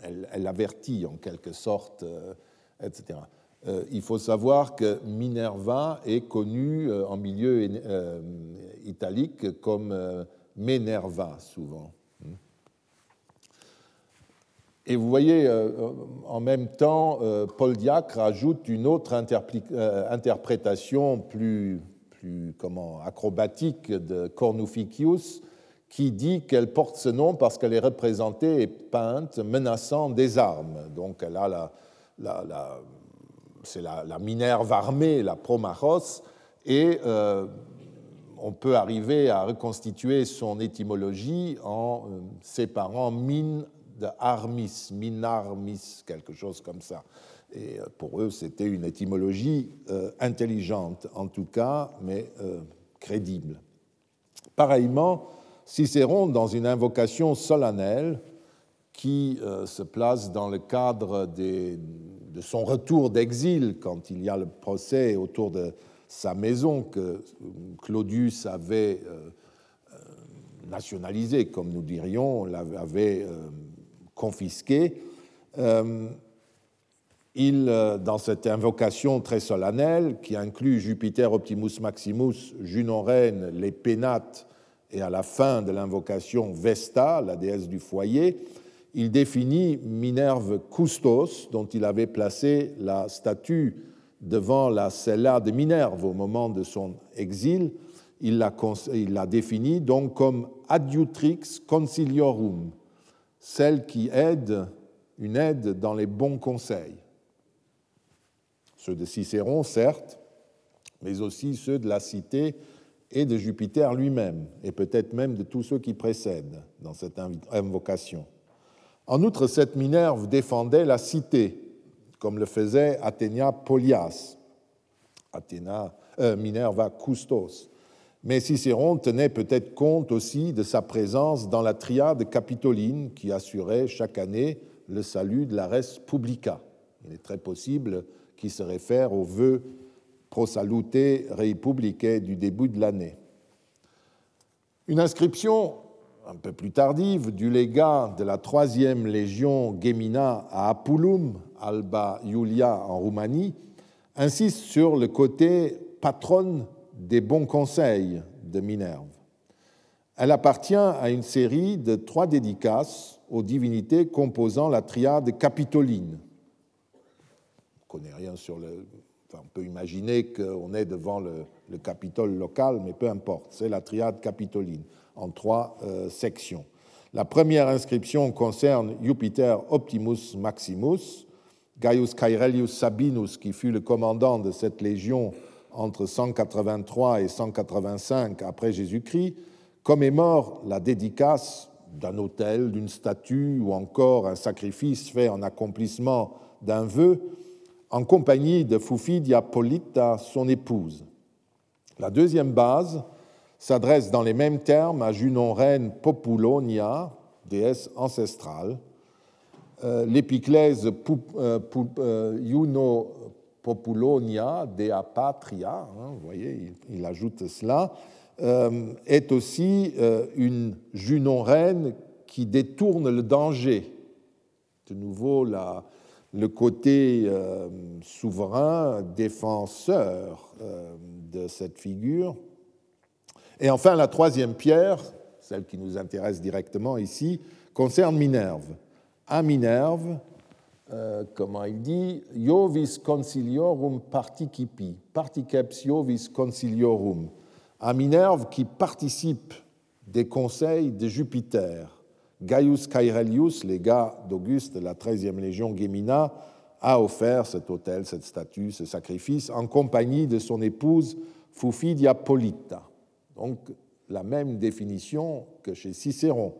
Elle, elle, avertit en quelque sorte, euh, etc. Euh, il faut savoir que Minerva est connue euh, en milieu italique comme Minerva souvent. Et vous voyez, en même temps, Paul Diacre ajoute une autre interprétation plus, plus comment, acrobatique de Cornuficius, qui dit qu'elle porte ce nom parce qu'elle est représentée et peinte menaçant des armes. Donc elle a la, la, c'est la, Minerve armée, la Promachos, et euh, on peut arriver à reconstituer son étymologie en euh, séparant mine de armis, minarmis, quelque chose comme ça. Et euh, pour eux, c'était une étymologie euh, intelligente, en tout cas, mais crédible. Pareillement, Cicéron, dans une invocation solennelle qui se place dans le cadre de son retour d'exil, quand il y a le procès autour de sa maison que Claudius avait nationalisé, comme nous dirions, l'avait confisqué, il, euh, dans cette invocation très solennelle, qui inclut Jupiter Optimus Maximus, Junon Reine, les Pénates, et à la fin de l'invocation Vesta, la déesse du foyer, il définit Minerve Custos, dont il avait placé la statue devant la cella de Minerve au moment de son exil. Il l'a définie donc comme Adiutrix Conciliorum, celle qui aide, une aide dans les bons conseils ceux de Cicéron, certes, mais aussi ceux de la cité et de Jupiter lui-même, et peut-être même de tous ceux qui précèdent dans cette invocation. En outre, cette Minerve défendait la cité, comme le faisait Athénia Polias, Athéna, euh, Minerva Custos. Mais Cicéron tenait peut-être compte aussi de sa présence dans la triade capitoline qui assurait chaque année le salut de la res publica. Il est très possible qui se réfère au vœu pro salute republicae du début de l'année. Une inscription un peu plus tardive du légat de la troisième légion Gemina à Apulum, Alba Iulia en Roumanie, insiste sur le côté patronne des bons conseils de Minerve. Elle appartient à une série de trois dédicaces aux divinités composant la triade capitoline, connaît rien sur le. Enfin, on peut imaginer qu'on est devant le, Capitole local, mais peu importe. C'est la triade capitoline en trois euh, sections. La première inscription concerne Jupiter Optimus Maximus, Gaius Cairelius Sabinus, qui fut le commandant de cette légion entre 183 et 185 après Jésus-Christ, commémore la dédicace d'un autel, d'une statue ou encore un sacrifice fait en accomplissement d'un vœu en compagnie de Fufidia Polita, son épouse. La deuxième base s'adresse dans les mêmes termes à Junon reine Populonia, déesse ancestrale. L'épiclèse Juno Populonia, Dea Patria, hein, vous voyez, il, ajoute cela, est aussi une Junon reine qui détourne le danger. De nouveau, la, le côté euh, souverain, défenseur euh, de cette figure. Et enfin, la troisième pierre, celle qui nous intéresse directement ici, concerne Minerve. À Minerve, euh, comment il dit, Iovis conciliorum participi, particeps Iovis conciliorum. À Minerve qui participe des conseils de Jupiter Gaius Cairelius, les gars d'Auguste de la 13e légion Gemina, a offert cet autel, cette statue, ce sacrifice en compagnie de son épouse Fufidia Polita. Donc la même définition que chez Cicéron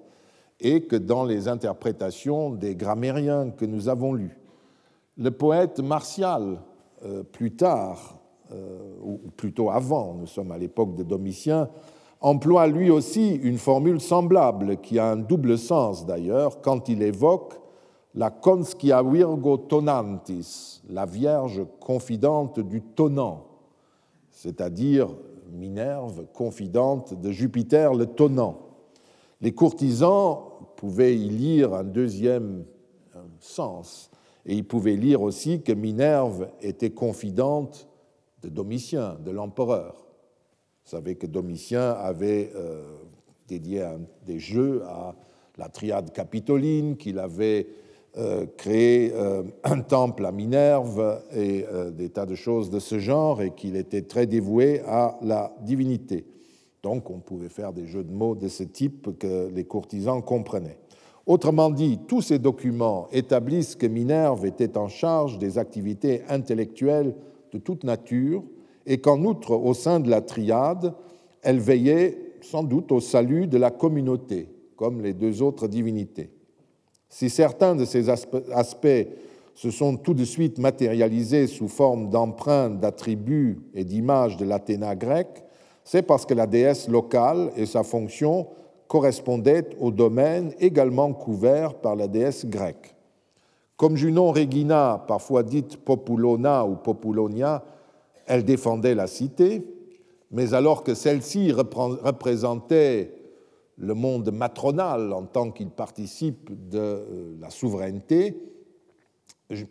et que dans les interprétations des grammairiens que nous avons lus. Le poète Martial, euh, plus tard, euh, ou plutôt avant, nous sommes à l'époque de Domitien, emploie lui aussi une formule semblable qui a un double sens d'ailleurs quand il évoque la conscia virgo tonantis, la Vierge confidente du tonnant, c'est-à-dire Minerve confidente de Jupiter le tonnant. Les courtisans pouvaient y lire un deuxième sens, et ils pouvaient lire aussi que Minerve était confidente de Domitien, de l'empereur. Vous savez que Domitien avait euh, dédié des jeux à la triade capitoline, qu'il avait euh, créé euh, un temple à Minerve et des tas de choses de ce genre, et qu'il était très dévoué à la divinité. Donc on pouvait faire des jeux de mots de ce type que les courtisans comprenaient. Autrement dit, tous ces documents établissent que Minerve était en charge des activités intellectuelles de toute nature et qu'en outre, au sein de la triade, elle veillait sans doute au salut de la communauté, comme les deux autres divinités. Si certains de ces aspects se sont tout de suite matérialisés sous forme d'empreintes, d'attributs et d'images de l'Athéna grecque, c'est parce que la déesse locale et sa fonction correspondaient au domaine également couvert par la déesse grecque. Comme Junon Regina, parfois dite Populona ou Populonia, elle défendait la cité, mais alors que celle-ci représentait le monde matronal en tant qu'il participe de euh, la souveraineté,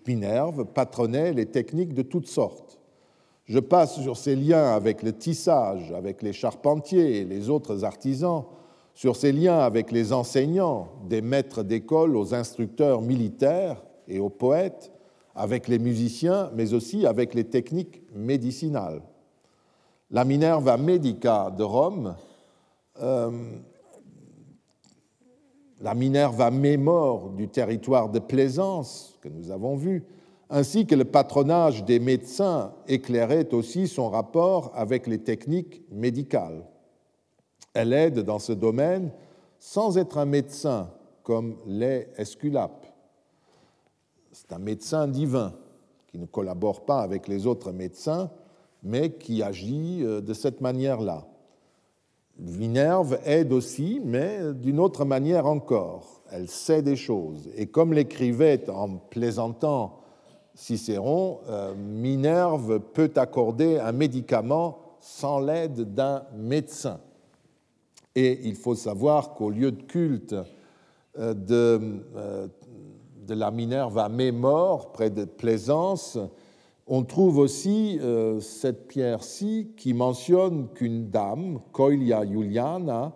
Minerve patronnait les techniques de toutes sortes. Je passe sur ses liens avec le tissage, avec les charpentiers et les autres artisans, sur ses liens avec les enseignants, des maîtres d'école aux instructeurs militaires et aux poètes, avec les musiciens, mais aussi avec les techniques médicinales. La Minerva Medica de Rome, euh, la Minerva Mémor du territoire de Plaisance, que nous avons vu, ainsi que le patronage des médecins éclairait aussi son rapport avec les techniques médicales. Elle aide dans ce domaine sans être un médecin comme l'est Esculape c'est un médecin divin qui ne collabore pas avec les autres médecins, mais qui agit euh, de cette manière-là. Minerve aide aussi, mais d'une autre manière encore. Elle sait des choses. Et comme l'écrivait en plaisantant Cicéron, euh, Minerve peut accorder un médicament sans l'aide d'un médecin. Et il faut savoir qu'au lieu de culte euh, de de la Minerve à Mémor, près de Plaisance, on trouve aussi euh, cette pierre-ci qui mentionne qu'une dame, Coilia Juliana,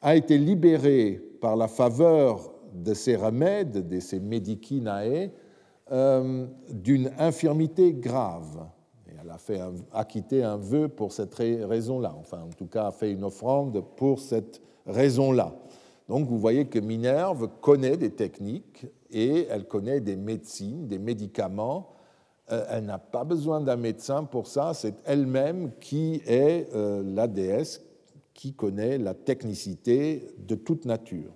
a été libérée par la faveur de ses remèdes, de ses medicinae, euh, d'une infirmité grave. Elle a fait acquitté un vœu pour cette raison-là, enfin en tout cas a fait une offrande pour cette raison-là. Donc vous voyez que Minerve connaît des techniques et elle connaît des médecines, des médicaments. Euh, elle n'a pas besoin d'un médecin pour ça, c'est elle-même qui est euh, la déesse qui connaît la technicité de toute nature.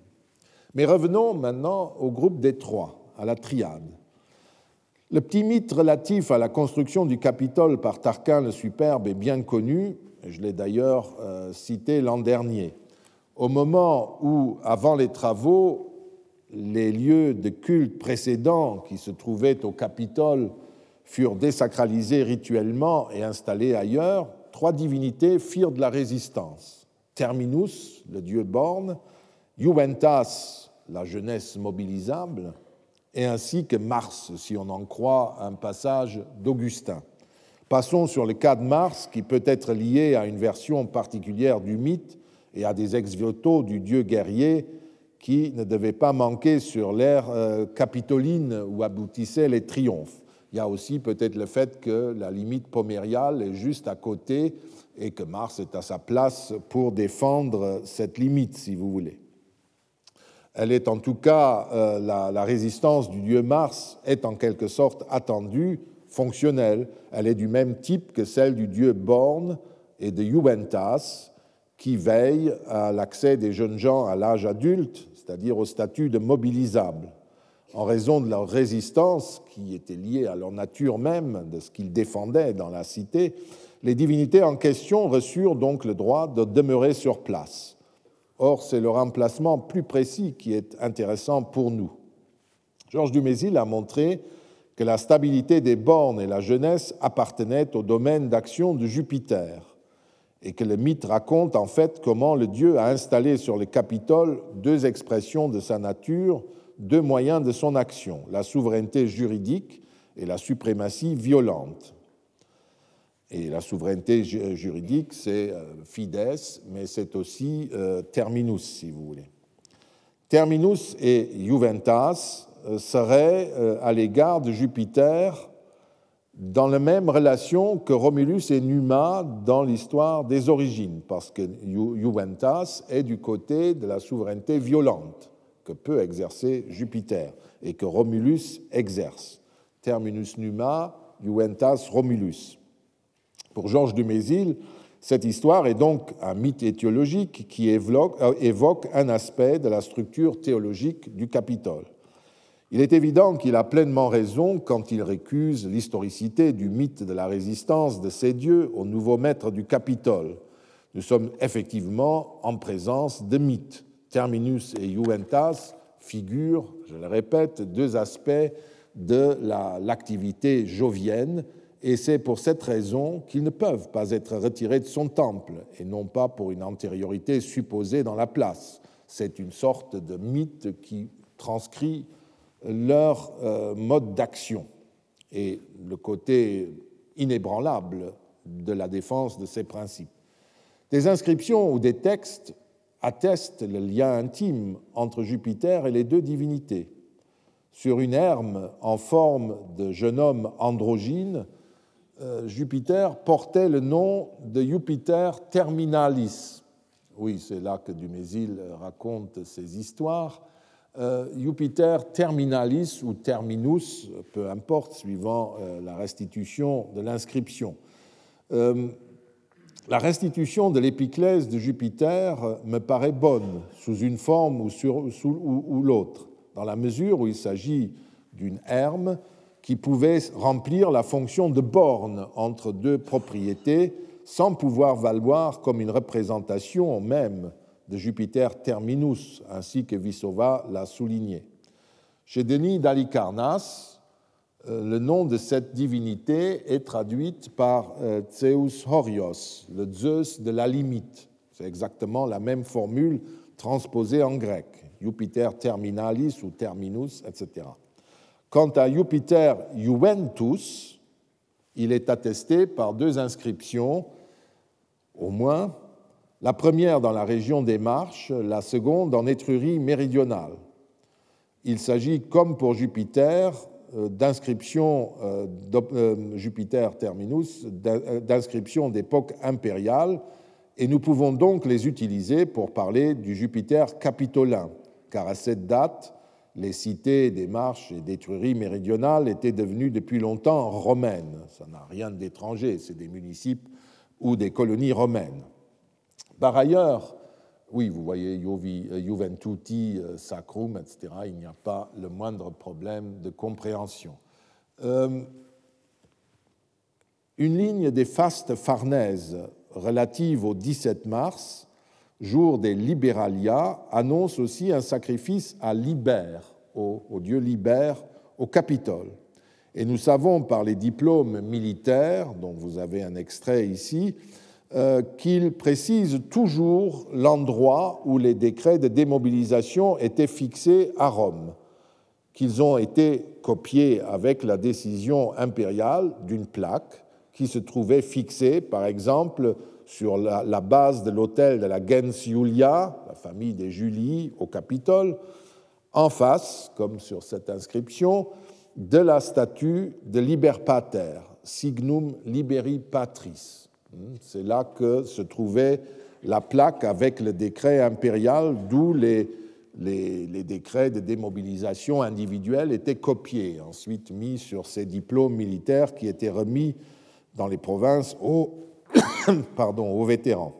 Mais revenons maintenant au groupe des trois, à la triade. Le petit mythe relatif à la construction du Capitole par Tarquin le Superbe est bien connu, je l'ai d'ailleurs euh, cité l'an dernier. Au moment où, avant les travaux, les lieux de culte précédents qui se trouvaient au Capitole furent désacralisés rituellement et installés ailleurs, trois divinités firent de la résistance. Terminus, le dieu borne, Juventas, la jeunesse mobilisable, et ainsi que Mars, si on en croit un passage d'Augustin. Passons sur le cas de Mars, qui peut être lié à une version particulière du mythe et à des ex-voto du dieu guerrier qui ne devait pas manquer sur l'ère euh, capitoline où aboutissaient les triomphes. Il y a aussi peut-être le fait que la limite pomériale est juste à côté et que Mars est à sa place pour défendre cette limite, si vous voulez. Elle est en tout cas, euh, la, résistance du dieu Mars est en quelque sorte attendue, fonctionnelle. Elle est du même type que celle du dieu Born et de Juventas, qui veille à l'accès des jeunes gens à l'âge adulte, c'est-à-dire au statut de mobilisable. En raison de leur résistance, qui était liée à leur nature même, de ce qu'ils défendaient dans la cité, les divinités en question reçurent donc le droit de demeurer sur place. Or, c'est leur emplacement plus précis qui est intéressant pour nous. Georges Dumézil a montré que la stabilité des bornes et la jeunesse appartenaient au domaine d'action de Jupiter, et que le mythe raconte en fait comment le dieu a installé sur le Capitole deux expressions de sa nature, deux moyens de son action, la souveraineté juridique et la suprématie violente. Et la souveraineté juridique, c'est euh, fides, mais c'est aussi euh, terminus, si vous voulez. Terminus et Juventas euh, seraient à l'égard de Jupiter dans la même relation que Romulus et Numa dans l'histoire des origines, parce que Juventas est du côté de la souveraineté violente que peut exercer Jupiter et que Romulus exerce. Terminus Numa, Juventas Romulus. Pour Georges Dumézil, cette histoire est donc un mythe étiologique qui euh, évoque un aspect de la structure théologique du Capitole. Il est évident qu'il a pleinement raison quand il récuse l'historicité du mythe de la résistance de ces dieux au nouveau maître du Capitole. Nous sommes effectivement en présence de mythes. Terminus et Juventas figurent, je le répète, deux aspects de l'activité jovienne et c'est pour cette raison qu'ils ne peuvent pas être retirés de son temple, et non pas pour une antériorité supposée dans la place. C'est une sorte de mythe qui transcrit leur euh, mode d'action et le côté inébranlable de la défense de ces principes. Des inscriptions ou des textes attestent le lien intime entre Jupiter et les deux divinités. Sur une herme en forme de jeune homme androgyne, Jupiter portait le nom de Jupiter terminalis. Oui, c'est là que Dumézil raconte ses histoires. Euh, Jupiter terminalis ou terminus, peu importe, suivant euh, la restitution de l'inscription. la restitution de l'épiclèse de Jupiter me paraît bonne, sous une forme ou, ou l'autre, dans la mesure où il s'agit d'une herme qui pouvait remplir la fonction de borne entre deux propriétés sans pouvoir valoir comme une représentation même de Jupiter terminus, ainsi que Vissova l'a souligné. Chez Denis d'Alicarnas, euh, le nom de cette divinité est traduit par euh, Zeus Horios, le Zeus de la limite. C'est exactement la même formule transposée en grec, Jupiter terminalis ou terminus, etc. Quant à Jupiter Juventus, il est attesté par deux inscriptions, au moins, la première dans la région des Marches, la seconde en Étrurie méridionale. Il s'agit, comme pour Jupiter, euh, d'inscriptions euh, euh, Jupiter terminus, d'inscriptions d'époque impériale, et nous pouvons donc les utiliser pour parler du Jupiter capitolin, car à cette date, les cités des marches et des trueries méridionales étaient devenues depuis longtemps romaines. Ça n'a rien d'étranger, c'est des municipes ou des colonies romaines. Par ailleurs, oui, vous voyez Juventuti, euh, Sacrum, etc., il n'y a pas le moindre problème de compréhension. Euh, une ligne des fastes farnèses relative au 17 mars jour des Liberalia, annonce aussi un sacrifice à Liber, au, dieu Liber, au Capitole. Et nous savons par les diplômes militaires, dont vous avez un extrait ici, euh, qu'il précise toujours l'endroit où les décrets de démobilisation étaient fixés à Rome, qu'ils ont été copiés avec la décision impériale d'une plaque qui se trouvait fixée, par exemple, sur la, base de l'hôtel de la gens Julia, la famille des Julie, au Capitole, en face, comme sur cette inscription, de la statue de Liber Pater, Signum Liberi Patris. C'est là que se trouvait la plaque avec le décret impérial, d'où les, les, les, décrets de démobilisation individuelle étaient copiés, ensuite mis sur ces diplômes militaires qui étaient remis dans les provinces aux, pardon, aux vétérans.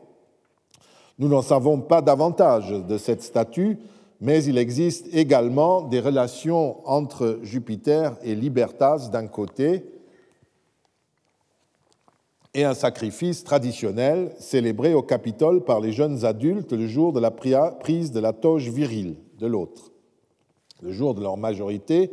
Nous n'en savons pas davantage de cette statue, mais il existe également des relations entre Jupiter et Libertas d'un côté et un sacrifice traditionnel célébré au Capitole par les jeunes adultes le jour de la prise de la toge virile de l'autre. Le jour de leur majorité,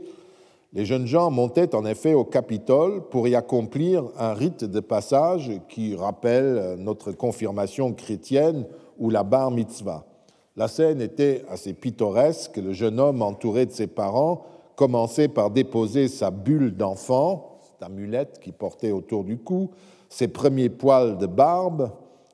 les jeunes gens montaient en effet au Capitole pour y accomplir un rite de passage qui rappelle notre confirmation chrétienne ou la bar mitzvah. La scène était assez pittoresque. Le jeune homme, entouré de ses parents, commençait par déposer sa bulle d'enfant, cette amulette qu'il portait autour du cou, ses premiers poils de barbe,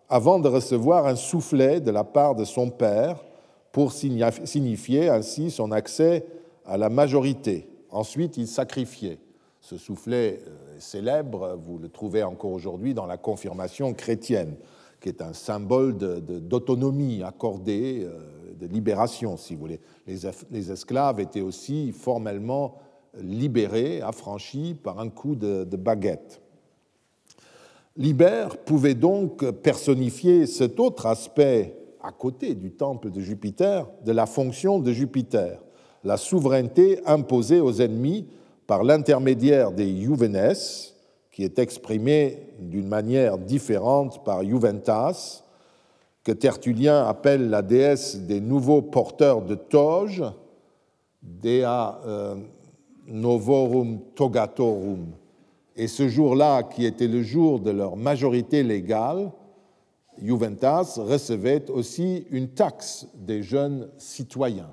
avant de recevoir un soufflet de la part de son père pour signifier ainsi son accès à la majorité. Ensuite, il sacrifiait. Ce soufflet euh, célèbre, vous le trouvez encore aujourd'hui dans la confirmation chrétienne qui est un symbole d'autonomie accordée, euh, de libération, si vous voulez. Les, esclaves étaient aussi formellement libérés, affranchis par un coup de, de baguette. Liber pouvait donc personnifier cet autre aspect à côté du temple de Jupiter, de la fonction de Jupiter, la souveraineté imposée aux ennemis par l'intermédiaire des Juvenes, qui est exprimé d'une manière différente par Juventas, que Tertullien appelle la déesse des nouveaux porteurs de toge, Dea euh, Novorum Togatorum. Et ce jour-là, qui était le jour de leur majorité légale, Juventas recevait aussi une taxe des jeunes citoyens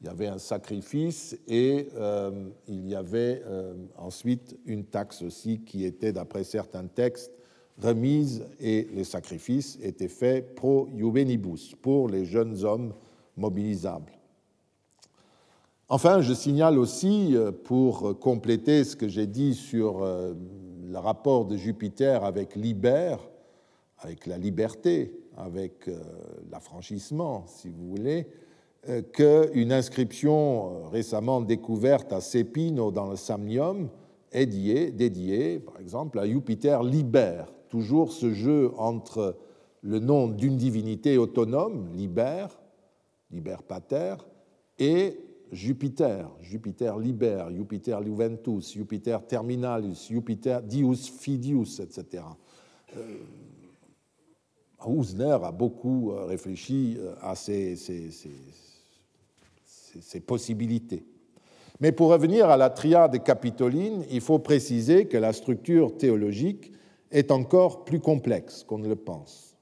il y avait un sacrifice et euh, il y avait euh, ensuite une taxe aussi qui était, d'après certains textes, remise et le sacrifice était fait pro juvenibus, pour les jeunes hommes mobilisables. Enfin, je signale aussi, euh, pour compléter ce que j'ai dit sur le rapport de Jupiter avec Liber, avec la liberté, avec l'affranchissement, si vous voulez, qu'une inscription euh, récemment découverte à Sepino dans le Samnium est dédiée, par exemple, à Jupiter Liber, toujours ce jeu entre le nom d'une divinité autonome, Liber, Liber Pater, et Jupiter, Jupiter Liber, Jupiter Juventus, Jupiter Terminalis, Jupiter Dius Fidius, etc. Euh, Hausner a beaucoup réfléchi à ces ces possibilités. Mais pour revenir à la triade capitoline, il faut préciser que la structure théologique est encore plus complexe qu'on ne le pense.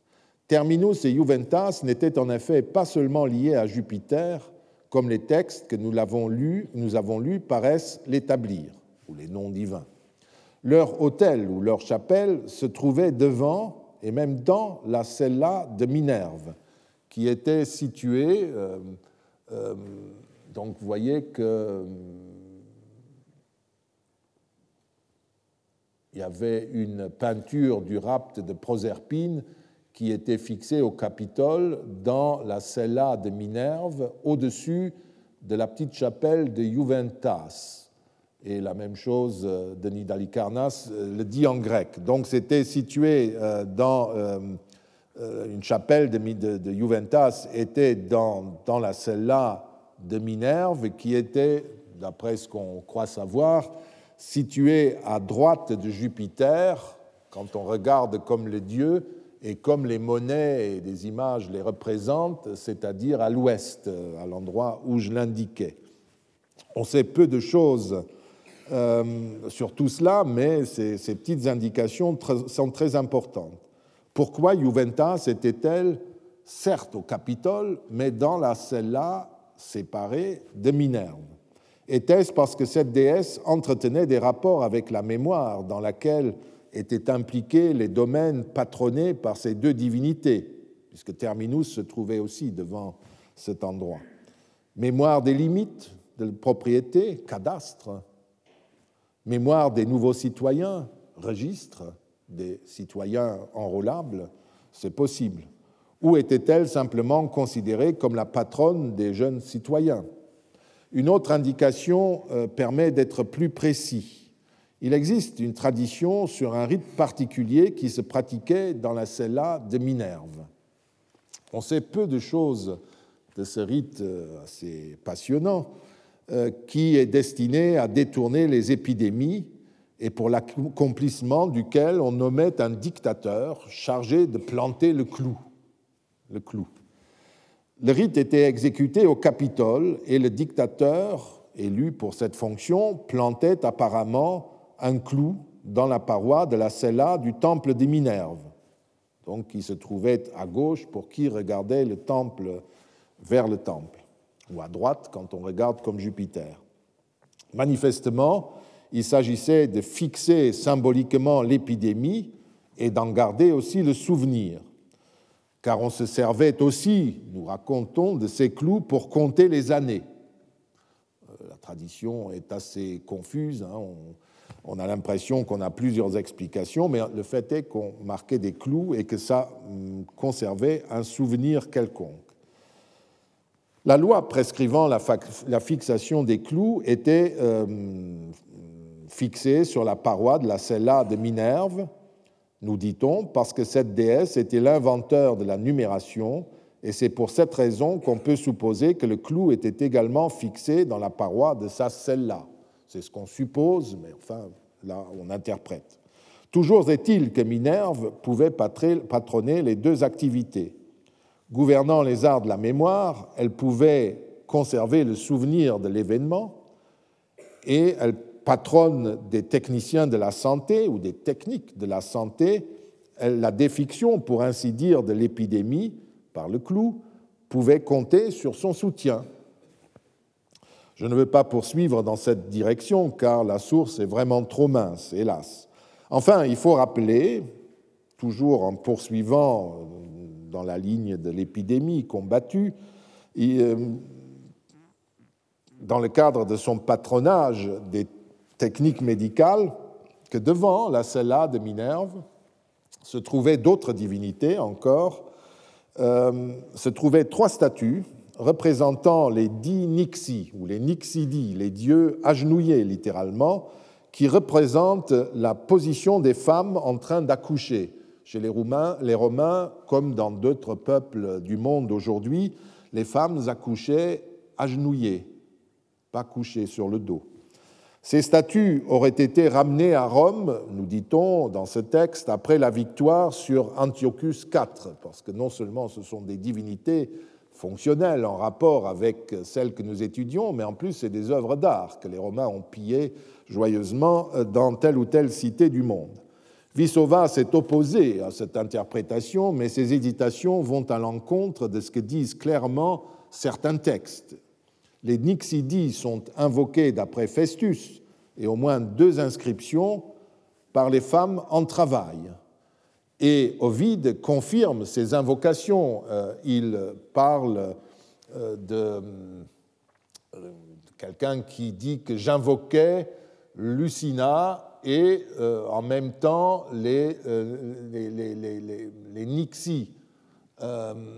Terminus et Juventas n'étaient en effet pas seulement liés à Jupiter, comme les textes que nous avons lus, nous paraissent l'établir, ou les noms divins. Leur hôtel ou leur chapelle se trouvait devant et même dans la cella de Minerve, qui était située euh, euh, donc vous voyez que il y avait une peinture du rapt de Proserpine qui était fixée au Capitole dans la cella de Minerve, au-dessus de la petite chapelle de Juventas. Et la même chose, euh, Denis d'Alicarnas euh, le dit en grec. Donc c'était situé dans une chapelle de, Juventas, était dans, dans la cella de Minerve, qui était, d'après ce qu'on croit savoir, situé à droite de Jupiter, quand on regarde comme le dieu, et comme les monnaies et des images les représentent, c'est-à-dire à l'ouest, à l'endroit où je l'indiquais. On sait peu de choses euh, sur tout cela, mais ces, petites indications sont très importantes. Pourquoi Juventas était-elle certes au Capitole, mais dans la celle-là séparée de Minerve. Était-ce parce que cette déesse entretenait des rapports avec la mémoire dans laquelle étaient impliqués les domaines patronnés par ces deux divinités, puisque Terminus se trouvait aussi devant cet endroit? Mémoire des limites de propriété, cadastre, mémoire des nouveaux citoyens, registre des citoyens enrôlables, c'est possible. Ou était-elle simplement considérée comme la patronne des jeunes citoyens? Une autre indication euh, permet d'être plus précis. Il existe une tradition sur un rite particulier qui se pratiquait dans la cella de Minerve. On sait peu de choses de ce rite euh, assez passionnant, euh, qui est destiné à détourner les épidémies et pour l'accomplissement duquel on nommait un dictateur chargé de planter le clou. Le clou. Le rite était exécuté au Capitole et le dictateur, élu pour cette fonction, plantait apparemment un clou dans la paroi de la cella du temple des Minerves, donc qui se trouvait à gauche pour qui regardait le temple vers le temple ou à droite quand on regarde comme Jupiter. Manifestement, il s'agissait de fixer symboliquement l'épidémie et d'en garder aussi le souvenir, car on se servait aussi, nous racontons, de ces clous pour compter les années. Euh, la tradition est assez confuse, hein. on, a l'impression qu'on a plusieurs explications, mais le fait est qu'on marquait des clous et que ça hum, conservait un souvenir quelconque. La loi prescrivant la, fixation des clous était euh, fixée sur la paroi de la cella de Minerve, nous dit-on, parce que cette déesse était l'inventeur de la numération, et c'est pour cette raison qu'on peut supposer que le clou était également fixé dans la paroi de sa cella. C'est ce qu'on suppose, mais enfin, là, on interprète. Toujours est-il que Minerve pouvait patronner les deux activités Gouvernant les arts de la mémoire, elle pouvait conserver le souvenir de l'événement et elle patronne des techniciens de la santé ou des techniques de la santé. La défiction, pour ainsi dire, de l'épidémie par le clou pouvait compter sur son soutien. Je ne veux pas poursuivre dans cette direction car la source est vraiment trop mince, hélas. Enfin, il faut rappeler, toujours en poursuivant dans la ligne de l'épidémie combattue. Euh, dans le cadre de son patronage des techniques médicales, que devant la cella de Minerve se trouvaient d'autres divinités encore, euh, se trouvaient trois statues représentant les dix Nixi, ou les Nixidi, les dieux agenouillés littéralement, qui représentent la position des femmes en train d'accoucher chez les Romains, les Romains, comme dans d'autres peuples du monde aujourd'hui, les femmes accouchaient agenouillées, pas couchées sur le dos. Ces statues auraient été ramenées à Rome, nous dit-on dans ce texte, après la victoire sur Antiochus IV, parce que non seulement ce sont des divinités fonctionnelles en rapport avec celles que nous étudions, mais en plus c'est des œuvres d'art que les Romains ont pillées joyeusement dans telle ou telle cité du monde. Vissova s'est opposé à cette interprétation, mais ses hésitations vont à l'encontre de ce que disent clairement certains textes. Les Nixidis sont invoqués d'après Festus et au moins deux inscriptions par les femmes en travail. Et Ovide confirme ces invocations. Euh, il parle euh, de euh, quelqu'un qui dit que j'invoquais Lucina et en même temps les, euh,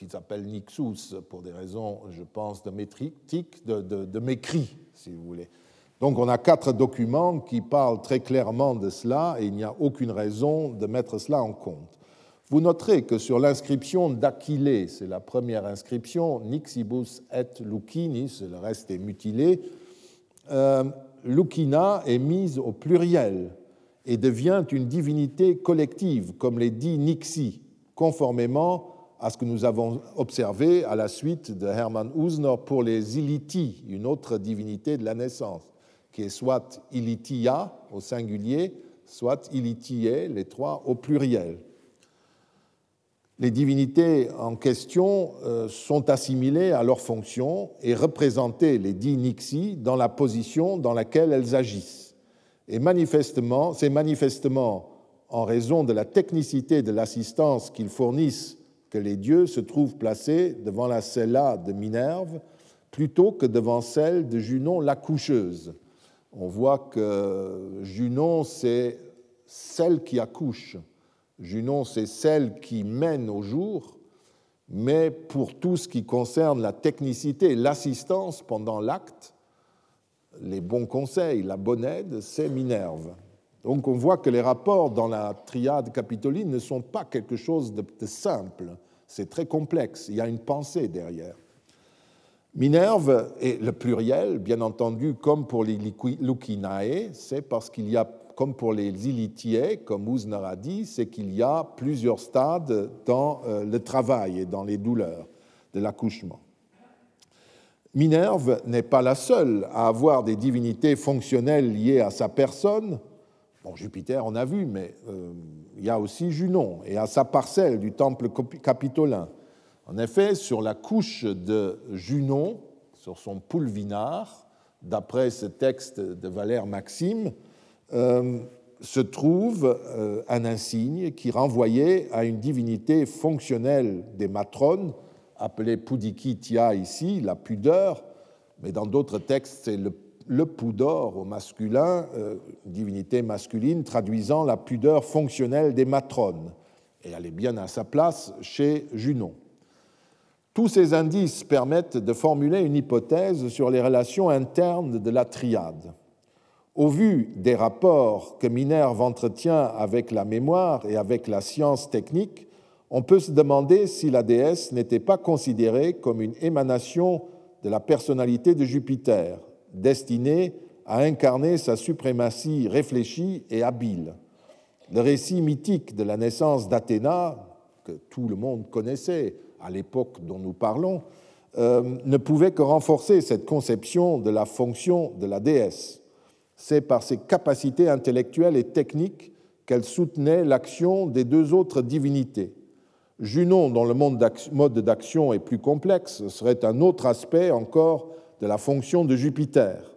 qu'ils appellent Nixus pour des raisons, je pense, de métrique, de, de, de mécrit, si vous voulez. Donc on a quatre documents qui parlent très clairement de cela et il n'y a aucune raison de mettre cela en compte. Vous noterez que sur l'inscription d'Aquilée, c'est la première inscription, Nixibus et Lucinis, le reste est mutilé, euh, Lucina est mise au pluriel et devient une divinité collective, comme les dit Nixie, conformément à ce que nous avons observé à la suite de Hermann Usner pour les Iliti, une autre divinité de la naissance, qui est soit Ilitia au singulier, soit Ilitiae, les trois au pluriel. Les divinités en question euh, sont assimilées à leurs fonctions et représentées, les dix Nixie, dans la position dans laquelle elles agissent. Et manifestement, c'est manifestement en raison de la technicité de l'assistance qu'ils fournissent que les dieux se trouvent placés devant la cella de Minerve plutôt que devant celle de Junon l'accoucheuse. On voit que Junon, c'est celle qui accouche. Junon, c'est celle qui mène au jour, mais pour tout ce qui concerne la technicité, l'assistance pendant l'acte, les bons conseils, la bonne aide, c'est Minerve. Donc on voit que les rapports dans la triade capitoline ne sont pas quelque chose de, simple, c'est très complexe, il y a une pensée derrière. Minerve est le pluriel, bien entendu, comme pour les Lucinae, c'est parce qu'il y a, comme pour les Ilitiae, comme Ouzner a dit, c'est qu'il y a plusieurs stades dans euh, le travail et dans les douleurs de l'accouchement. Minerve n'est pas la seule à avoir des divinités fonctionnelles liées à sa personne, Bon, Jupiter, on a vu, mais euh, il y a aussi Junon et à sa parcelle du temple capitolin. En effet, sur la couche de Junon, sur son pulvinar, d'après ce texte de Valère Maxime, euh, se trouve euh, un insigne qui renvoyait à une divinité fonctionnelle des matrones, appelée Pudikitia ici, la pudeur, mais dans d'autres textes, c'est le le pudor au masculin, euh, divinité masculine, traduisant la pudeur fonctionnelle des matrones. Et elle est bien à sa place chez Junon. Tous ces indices permettent de formuler une hypothèse sur les relations internes de la triade. Au vu des rapports que Minerve entretient avec la mémoire et avec la science technique, on peut se demander si la déesse n'était pas considérée comme une émanation de la personnalité de Jupiter, destiné à incarner sa suprématie réfléchie et habile. Le récit mythique de la naissance d'Athéna, que tout le monde connaissait à l'époque dont nous parlons, euh, ne pouvait que renforcer cette conception de la fonction de la déesse. C'est par ses capacités intellectuelles et techniques qu'elle soutenait l'action des deux autres divinités. Junon, dont le mode d'action est plus complexe, serait un autre aspect encore de la fonction de Jupiter.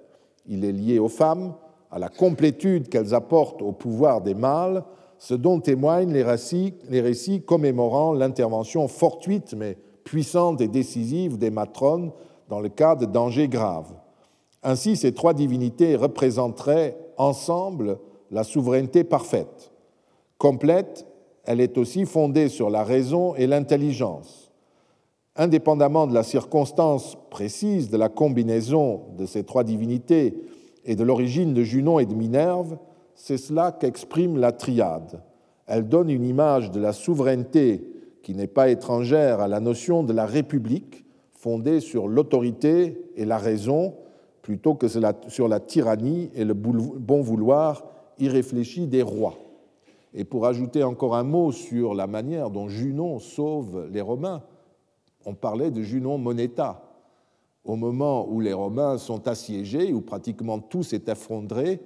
Il est lié aux femmes, à la complétude qu'elles apportent au pouvoir des mâles, ce dont témoignent les récits, les récits commémorant l'intervention fortuite mais puissante et décisive des matrones dans le cas de dangers graves. Ainsi, ces trois divinités représenteraient ensemble la souveraineté parfaite. Complète, elle est aussi fondée sur la raison et l'intelligence indépendamment de la circonstance précise de la combinaison de ces trois divinités et de l'origine de Junon et de Minerve, c'est cela qu'exprime la triade. Elle donne une image de la souveraineté qui n'est pas étrangère à la notion de la république, fondée sur l'autorité et la raison, plutôt que sur la tyrannie et le bon vouloir irréfléchi des rois. Et pour ajouter encore un mot sur la manière dont Junon sauve les Romains, on parlait de Junon Moneta. Au moment où les Romains sont assiégés, où pratiquement tout s'est effondré,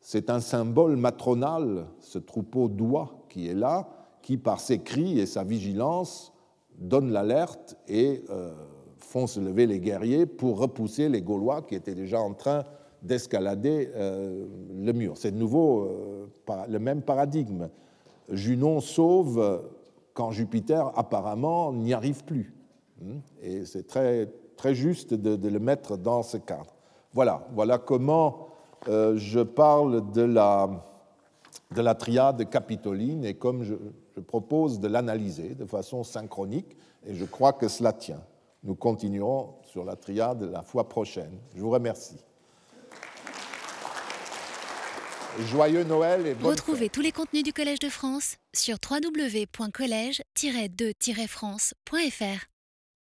c'est un symbole matronal, ce troupeau d'oies qui est là, qui par ses cris et sa vigilance donne l'alerte et euh, font se lever les guerriers pour repousser les Gaulois qui étaient déjà en train d'escalader euh, le mur. C'est de nouveau euh, le même paradigme. Junon sauve quand Jupiter apparemment n'y arrive plus. Hmm? Et c'est très, très juste de, le mettre dans ce cadre. Voilà, voilà comment euh, je parle de la, de la triade capitoline et comme je, je propose de l'analyser de façon synchronique, et je crois que cela tient. Nous continuerons sur la triade la fois prochaine. Je vous remercie. Joyeux Noël et bonne Retrouvez tous les contenus du Collège de France sur www.colège-2-france.fr.